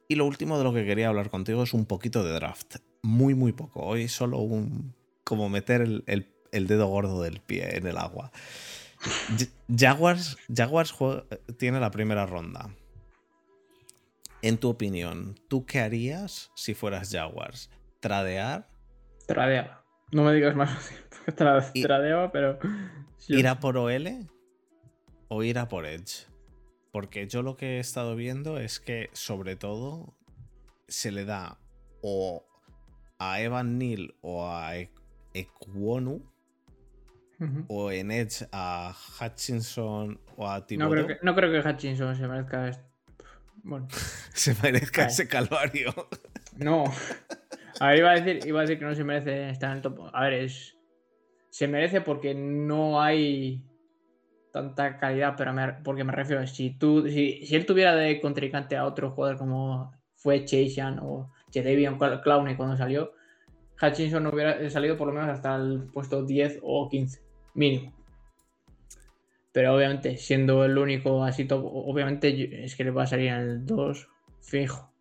A: Y lo último de lo que quería hablar contigo es un poquito de draft. Muy, muy poco. Hoy solo un... como meter el, el- el dedo gordo del pie en el agua. Ja- Jaguars, Jaguars juega- tiene la primera ronda. En tu opinión, ¿tú qué harías si fueras Jaguars? ¿Tradear?
B: tradeaba. No me digas más, tradeaba, pero...
A: ¿Ir a por OL o ir a por Edge? Porque yo lo que he estado viendo es que, sobre todo, se le da o a Evan Neal o a Ekwonu, o en Edge a Hutchinson o a
B: No
A: Thibodeau,
B: creo, que, no creo que Hutchinson se merezca. Bueno,
A: se merezca
B: Vale.
A: ese calvario.
B: no. A ver, iba a decir, iba a decir que no se merece estar en el top. A ver, es. Se merece porque no hay tanta calidad, pero me- porque me refiero, si tú, si, si él tuviera de contrincante a otro jugador como fue Chase Young o Cl- Clowney cuando salió, Hutchinson no hubiera salido por lo menos hasta el puesto 10 o 15, mínimo. Pero obviamente, siendo el único así top, obviamente es que le va a salir en el 2 fijo.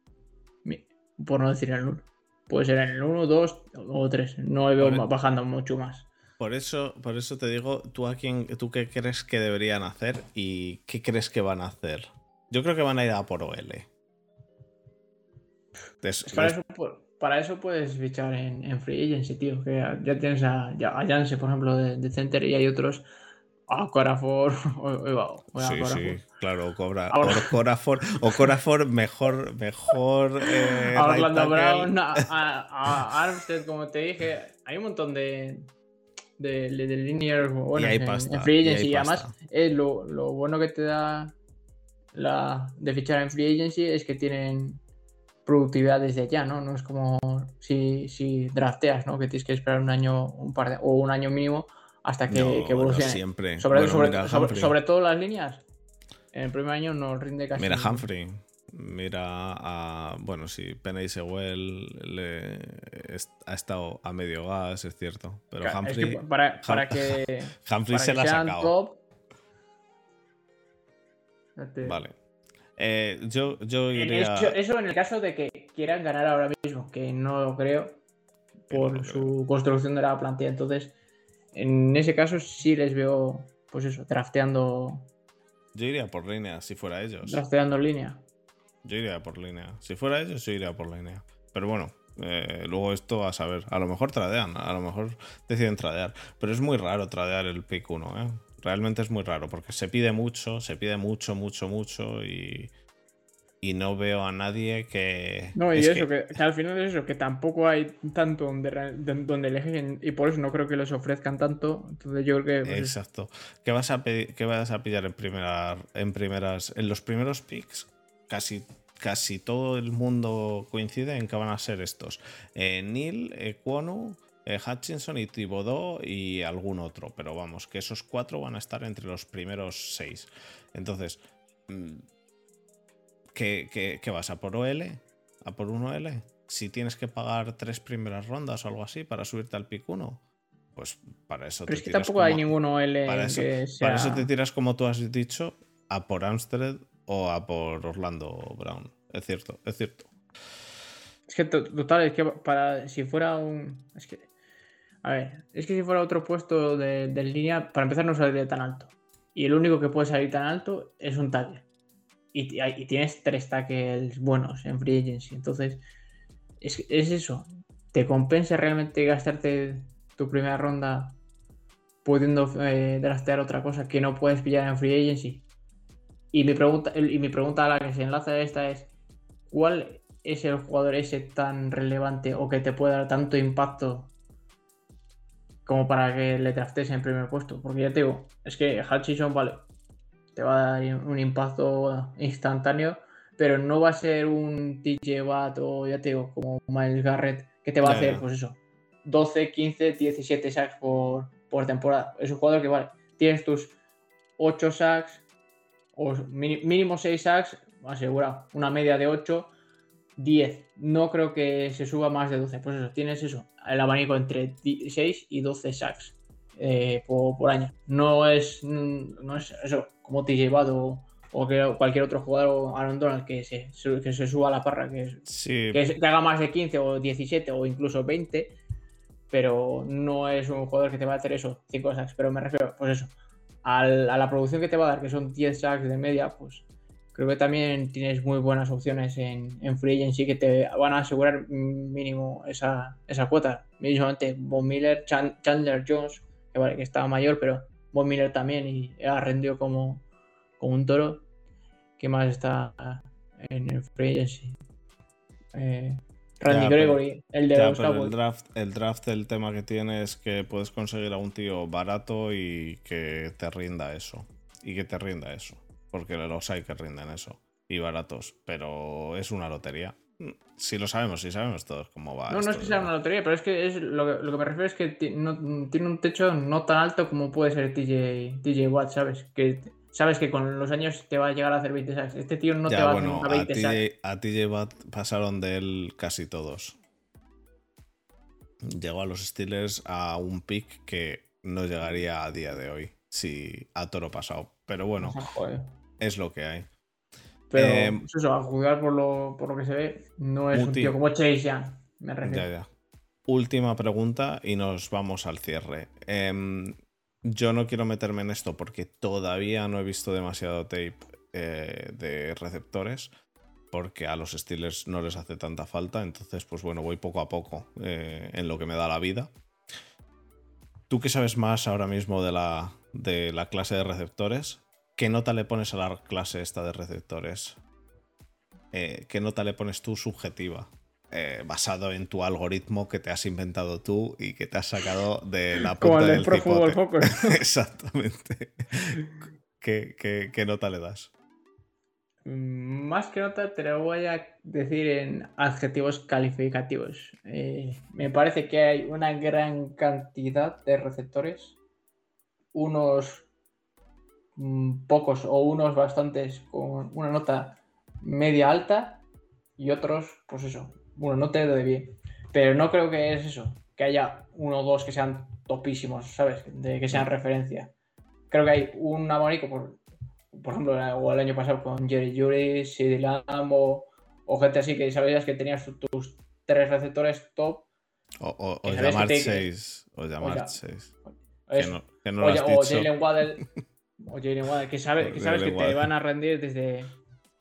B: Por no decir en el 1. Puede ser en el 1, 2 o 3. No le veo bajando mucho más.
A: Por eso, por eso te digo, ¿tú a quién, tú qué crees que deberían hacer y qué crees que van a hacer? Yo creo que van a ir a por OL. Des-
B: Pues para,
A: des-
B: eso, pu- para eso puedes fichar en, en Free Agency, tío. Que ya tienes a, ya, a Janse, por ejemplo, de, de Center y hay otros. A Corafor. O, o- o a
A: sí,
B: Corafor.
A: sí, claro, cobra,
B: Ahora-
A: o Corafor, o Corafor mejor, mejor. eh,
B: a Orlando. Brown, a, a- a Armstead, como te dije. Hay un montón de. De, de, de linear buenos
A: hay
B: en, Free Agency. Y, además,
A: pasta.
B: eh, lo, lo bueno que te da la de fichar en Free Agency es que tienen productividad desde ya, ¿no? No es como si, si drafteas, ¿no? Que tienes que esperar un año, un par de, o un año mínimo hasta que,
A: No,
B: que
A: no
B: evolucione.
A: siempre.
B: Sobre,
A: Bueno,
B: sobre, sobre- sobre todo las líneas. En el primer año no rinde casi.
A: Mira Humphrey. Mira a. Bueno, sí, Penny Sewell le, es- ha estado a medio gas, es cierto. Pero
B: es
A: Humphrey,
B: que para, para que,
A: Humphrey
B: para
A: se
B: que
A: la ha sacado.
B: top.
A: Vale. Eh, yo, yo
B: En
A: iría.
B: Eso, eso en el caso de que quieran ganar ahora mismo, que no lo creo
A: no
B: por
A: lo
B: su construcción de la plantilla. Entonces, en ese caso sí les veo, pues eso, drafteando,
A: Yo iría por línea si fuera ellos.
B: drafteando en línea.
A: Yo iría por línea. Si fuera ellos, yo iría por línea. Pero bueno, eh, luego esto a saber. A lo mejor tradean, a lo mejor deciden tradear. Pero es muy raro tradear el pick 1, ¿eh? Realmente es muy raro porque se pide mucho, se pide mucho, mucho, mucho y. Y no veo a nadie que.
B: No, y
A: es
B: eso,
A: que-
B: que... que al final es eso, que tampoco hay tanto donde, donde eligen y por eso no creo que les ofrezcan tanto. Entonces yo creo que... pues.
A: Exacto. ¿Qué vas a pedir, qué vas a pillar en primera, en primeras, en los primeros picks? Casi, casi todo el mundo coincide en que van a ser estos: eh, Neil, Equonu, eh, Hutchinson y Thibodeau y algún otro. Pero vamos, que esos cuatro van a estar entre los primeros seis. Entonces, mm, ¿qué, qué- qué vas a por OL? ¿A por 1L? Si tienes que pagar tres primeras rondas o algo así para subirte al pick 1, pues para eso
B: Pero
A: te
B: es que
A: tiras
B: tampoco hay ninguno L
A: para
B: en
A: eso-
B: que sea...
A: para eso te tiras, como tú has dicho, a por Amsterdam o a por Orlando Brown. Es cierto, es cierto.
B: Es que to- total, es que para si fuera un. Es que. A ver, es que si fuera otro puesto de, línea, para empezar no saldría tan alto. Y el único que puede salir tan alto es un tackle. Y tienes tres tackles buenos en free agency. Entonces, es, es eso. ¿Te compensa realmente gastarte tu primera ronda pudiendo eh, draftear otra cosa que no puedes pillar en free agency? Y mi pregunta, y mi pregunta a la que se enlaza a esta es: ¿cuál es el jugador ese tan relevante o que te puede dar tanto impacto como para que le draftes en primer puesto? Porque ya te digo, es que Hutchinson, vale, te va a dar un impacto instantáneo, pero no va a ser un TJ Watt o ya te digo, como Miles Garrett, que te va a hacer, pues eso, 12, 15, 17 sacks por, por temporada. Es un jugador que, vale, tienes tus 8 sacks o mini- mínimo 6 sacks, asegurado, una media de 8, 10. No creo que se suba más de 12. Pues eso, tienes eso, el abanico entre 6 y 12 sacks eh, por, por año. No es, mm, no es eso, como TJ Watt o, o que cualquier otro jugador o Aaron Donald que se, que se suba a la parra, que,
A: Sí,
B: que, que haga más de 15 o 17 o incluso 20, pero no es un jugador que te va a hacer eso, 5 sacks. Pero me refiero, pues eso, a la producción que te va a dar, que son 10 sacks de media, pues creo que también tienes muy buenas opciones en, en Free Agency que te van a asegurar mínimo esa, esa cuota. Mismamente, Von Miller, Chan- Chandler Jones, que vale, que estaba mayor, pero Von Miller también y ha rendido como, como un toro. ¿Qué más está en el Free Agency? Eh, Randy
A: Ya, pero-
B: Gregory, el de
A: ya,
B: los
A: pero el draft, el draft, el tema que tiene es que puedes conseguir a un tío barato y que te rinda eso. Y que te rinda eso. Porque los hay que rinden eso. Y baratos. Pero es una lotería. Si lo sabemos, si sabemos todos cómo va.
B: No, no es que sea una lotería, pero es que es lo, que lo que me refiero es que no- tiene un techo no tan alto como puede ser TJ, TJ Watt, ¿sabes? Que sabes que con los años te va a llegar a hacer 20 sacks. Este tío no te
A: Ya,
B: va a hacer nunca
A: a
B: 20 sacks.
A: A TJ Watt pasaron de él casi todos. Llegó a los Steelers a un pick que no llegaría a día de hoy. Si a toro pasado. Pero bueno,
B: Joder.
A: es lo que hay.
B: Pero
A: Eh,
B: pues eso, a juzgar por lo, por lo que se ve, no es un tío como Chase Young, me refiero.
A: Ya, ya. Última pregunta y nos vamos al cierre. Em, yo no quiero meterme en esto porque todavía no he visto demasiado tape eh, de receptores. Porque a los Steelers no les hace tanta falta. Entonces, pues bueno, voy poco a poco eh, en lo que me da la vida. ¿Tú qué sabes más ahora mismo de la, de la clase de receptores? ¿Qué nota le pones a la clase esta de receptores? Eh, ¿Qué nota le pones tú subjetiva? Eh, basado en tu algoritmo que te has inventado tú y que te has sacado de la
B: Como
A: punta
B: el de
A: del
B: Pro Football. Focus.
A: Exactamente. ¿Qué, qué, qué nota le das?
B: Mm, Más que nota, te lo voy a decir en adjetivos calificativos. Eh, me parece que hay una gran cantidad de receptores, unos mm, pocos o unos bastantes con una nota media alta y otros, pues eso, bueno, no te doy bien. Pero no creo que es eso, que haya uno o dos que sean topísimos, ¿sabes? De que sean referencia. Creo que hay un abanico por por ejemplo, o el año pasado con Jerry Juris, Sid Lamb o, o, gente así que sabías que tenías tus tres receptores top.
A: O, llamar 6. O llamar 6. Que no,
B: o, Jalen Waddell. o Jalen Waddell, que, sabe, que sabes que te van a rendir desde,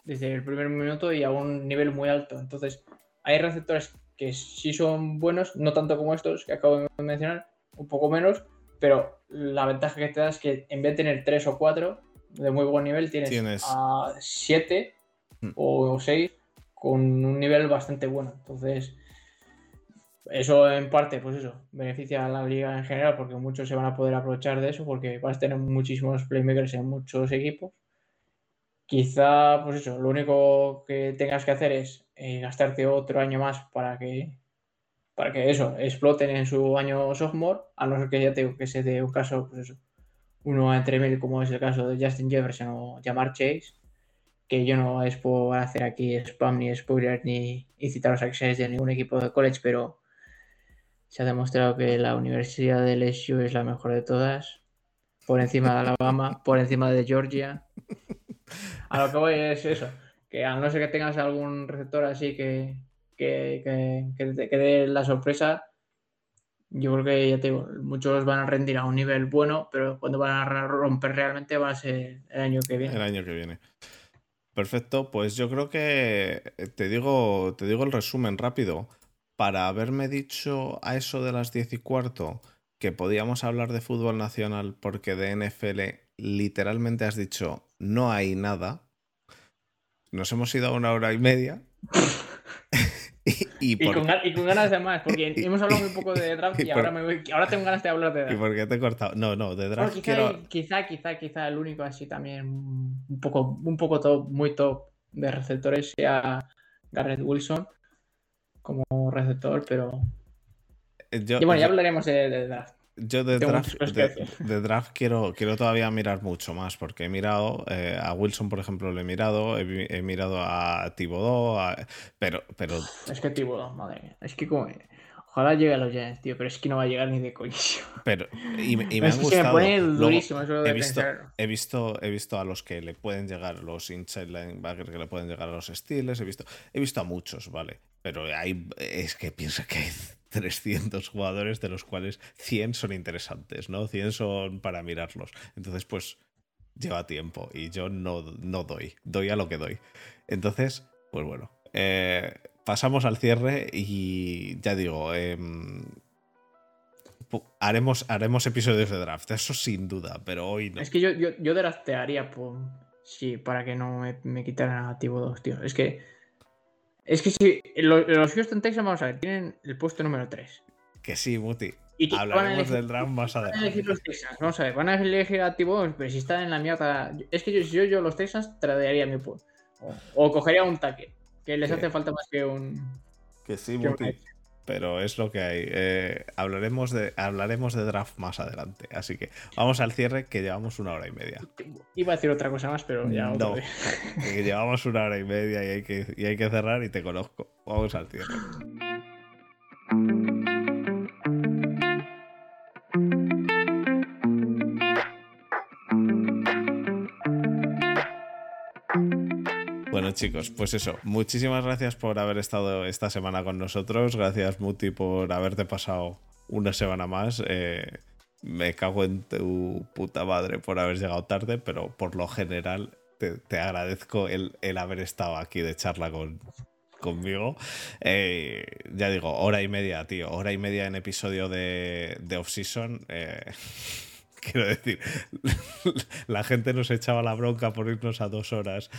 B: desde el primer minuto y a un nivel muy alto. Entonces, hay receptores que sí son buenos, no tanto como estos que acabo de mencionar, un poco menos, pero la ventaja que te da es que en vez de tener 3 o 4 de muy buen nivel, tienes, a 7 mm. o 6 con un nivel bastante bueno. Entonces, eso en parte, pues eso, beneficia a la liga en general porque muchos se van a poder aprovechar de eso porque vas a tener muchísimos playmakers en muchos equipos. Quizá, pues eso, lo único que tengas que hacer es eh, gastarte otro año más para que para que eso, exploten en su año sophomore, a no ser que ya tengo que se dé un caso, pues uno entre mil, como es el caso de Justin Jefferson o Jamar Chase, que yo no es por hacer aquí spam ni spoiler ni incitaros a que de ningún equipo de college, pero se ha demostrado que la Universidad de LSU es la mejor de todas, por encima de Alabama, por encima de Georgia. A lo que voy es eso, a no ser que tengas algún receptor así que, que, que, que, dé la sorpresa, yo creo que ya te digo, muchos van a rendir a un nivel bueno, pero cuando van a romper realmente va a ser el año que viene.
A: El año que viene. Perfecto, pues yo creo que eh, te digo, te digo el resumen rápido. Para haberme dicho a eso de las 10 y cuarto que podíamos hablar de fútbol nacional porque de NFL literalmente has dicho no hay nada. Nos hemos ido a una hora y media.
B: Y, con, ganas de más, porque hemos hablado muy poco de draft y, ahora, me ahora tengo ganas de hablar de draft.
A: ¿Y por qué te he cortado? No, no, de draft
B: quizá, quizá, quizá, el único así también un poco, un poco top, muy top de receptores sea Garrett Wilson como receptor, pero... Y bueno, ya hablaremos de draft.
A: Yo de draft, de, draft, quiero, quiero todavía mirar mucho más, porque he mirado eh, a Wilson, por ejemplo, lo he mirado, he, mirado a Thibodeau, pero, pero...
B: Es que Thibodeau, madre mía, es que como... Ojalá llegue a los Giants, tío, pero es que no va a llegar ni de coño.
A: Pero, y, y me ha gustado. he, visto, he, visto, he visto a los que le pueden llegar, los inside linebackers que le pueden llegar a los Steelers, he visto, he visto a muchos, ¿vale? Pero hay, es que pienso que hay 300 jugadores, de los cuales 100 son interesantes, ¿no? 100 son para mirarlos. Entonces, pues lleva tiempo y yo no, no doy, doy a lo que doy. Entonces, pues bueno, eh, pasamos al cierre y ya digo, em, haremos, haremos episodios de draft, eso sin duda, pero hoy no.
B: Es que yo, yo, yo draftearía por, sí, para que no me, me quitaran a Tibo 2, tío. Es que es que si los, Houston Texans, vamos a ver, tienen el puesto número 3.
A: Que sí, Muti. Y Hablaremos del draft más adelante.
B: Van a elegir los Texans, vamos a ver, van a elegir a Tibos, pero si están en la mierda. Es que yo, si yo, yo los Texans, tradearía mi puesto. O, cogería un taque, que les hace falta más que un.
A: Que sí, Muti pero es lo que hay. Eh, hablaremos, de, hablaremos de draft más adelante. Así que vamos al cierre, que llevamos una hora y media.
B: Iba a decir otra cosa más, pero ya. No,
A: que llevamos una hora y media y hay, que, y hay que cerrar y te conozco. Vamos al cierre. Chicos, pues eso. Muchísimas gracias por haber estado esta semana con nosotros. Gracias, Muti, por haberte pasado una semana más. Eh, me cago en tu puta madre por haber llegado tarde, pero por lo general te, agradezco el, haber estado aquí de charla con, conmigo. Eh, ya digo, hora y media, tío. Hora y media en episodio de, de Off-Season. Eh, quiero decir, la gente nos echaba la bronca por irnos a dos horas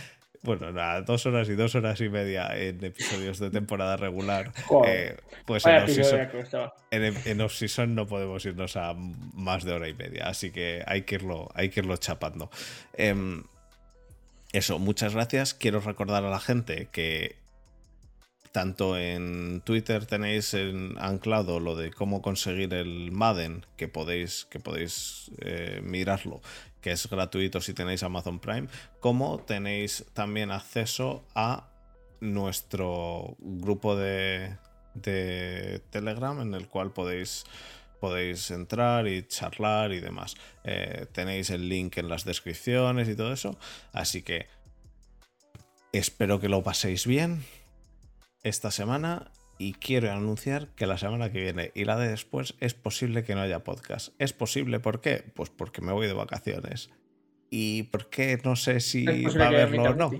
A: bueno, nada, dos horas y dos horas y media en episodios de temporada regular. Eh, pues en off-season, no podemos irnos a más de hora y media, así que hay que irlo, hay que irlo chapando. Em, eso, muchas gracias. Quiero recordar a la gente que tanto en Twitter tenéis anclado lo de cómo conseguir el Madden, que podéis, que podéis eh, mirarlo que es gratuito si tenéis Amazon Prime, como tenéis también acceso a nuestro grupo de, Telegram en el cual podéis podéis entrar y charlar y demás. Eh, tenéis el link en las descripciones y todo eso. Así que espero que lo paséis bien esta semana y quiero anunciar que la semana que viene y la de después es posible que no haya podcast. ¿Es posible por qué? Pues porque me voy de vacaciones. ¿Y por qué no sé si va a haberlo o no?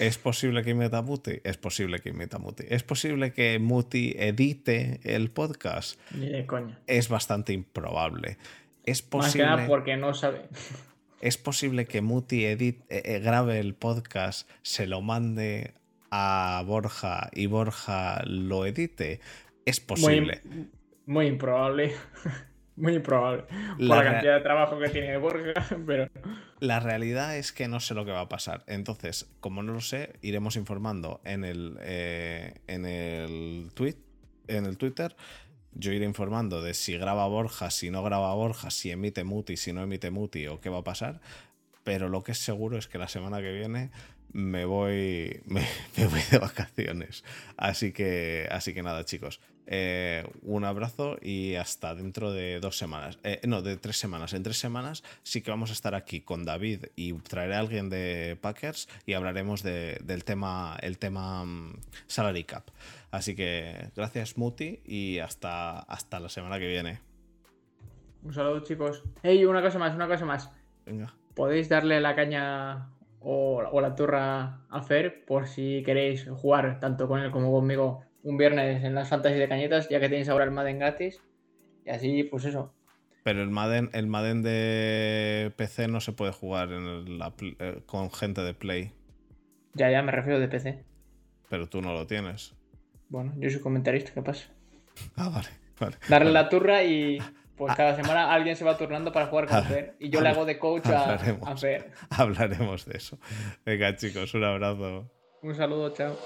A: ¿Es posible que imita Muti? Es posible que imita Muti. ¿Es posible que Muti edite el podcast?
B: Ni de coña.
A: Es bastante improbable. Es
B: Más que
A: posible,
B: nada porque no sabe.
A: es posible que Muti edit- eh, eh, grabe el podcast, se lo mande a Borja y Borja lo edite. Es posible.
B: Muy, muy improbable. Muy improbable. Por
A: La
B: cantidad de trabajo que tiene Borja, pero.
A: La realidad es que no sé lo que va a pasar. Entonces, como no lo sé, iremos informando en el, eh, en el tweet, en el Twitter. Yo iré informando de si graba Borja, si no graba Borja, si emite Muti, si no emite Muti o qué va a pasar. Pero lo que es seguro es que la semana que viene me voy, me, me voy de vacaciones. Así que, así que nada, chicos. Eh, un abrazo y hasta dentro de dos semanas. Eh, no, de tres semanas. En tres semanas sí que vamos a estar aquí con David y traeré a alguien de Packers y hablaremos de- del tema, el tema mm, salary cap. Así que gracias Muti y hasta, hasta la semana que viene.
B: Un saludo, chicos. Hey, una cosa más, una cosa más.
A: Venga.
B: Podéis darle la caña o, o la turra a Fer por si queréis jugar tanto con él como conmigo un viernes en las fantasy de cañetas, ya que tenéis ahora el Madden gratis. Y así, pues eso.
A: Pero el Madden, el Madden de PC no se puede jugar en el- la pl- eh, con gente de Play.
B: Ya, ya me refiero de PC.
A: Pero tú no lo tienes.
B: Bueno, yo soy comentarista, ¿qué pasa?
A: Ah, vale. vale.
B: Darle la turra y pues cada semana alguien se va turnando para jugar con Fer. Y yo le hago de coach a,
A: Hablaremos.
B: a Fer.
A: Hablaremos de eso. Venga, chicos, un abrazo.
B: Un saludo.
A: Chao.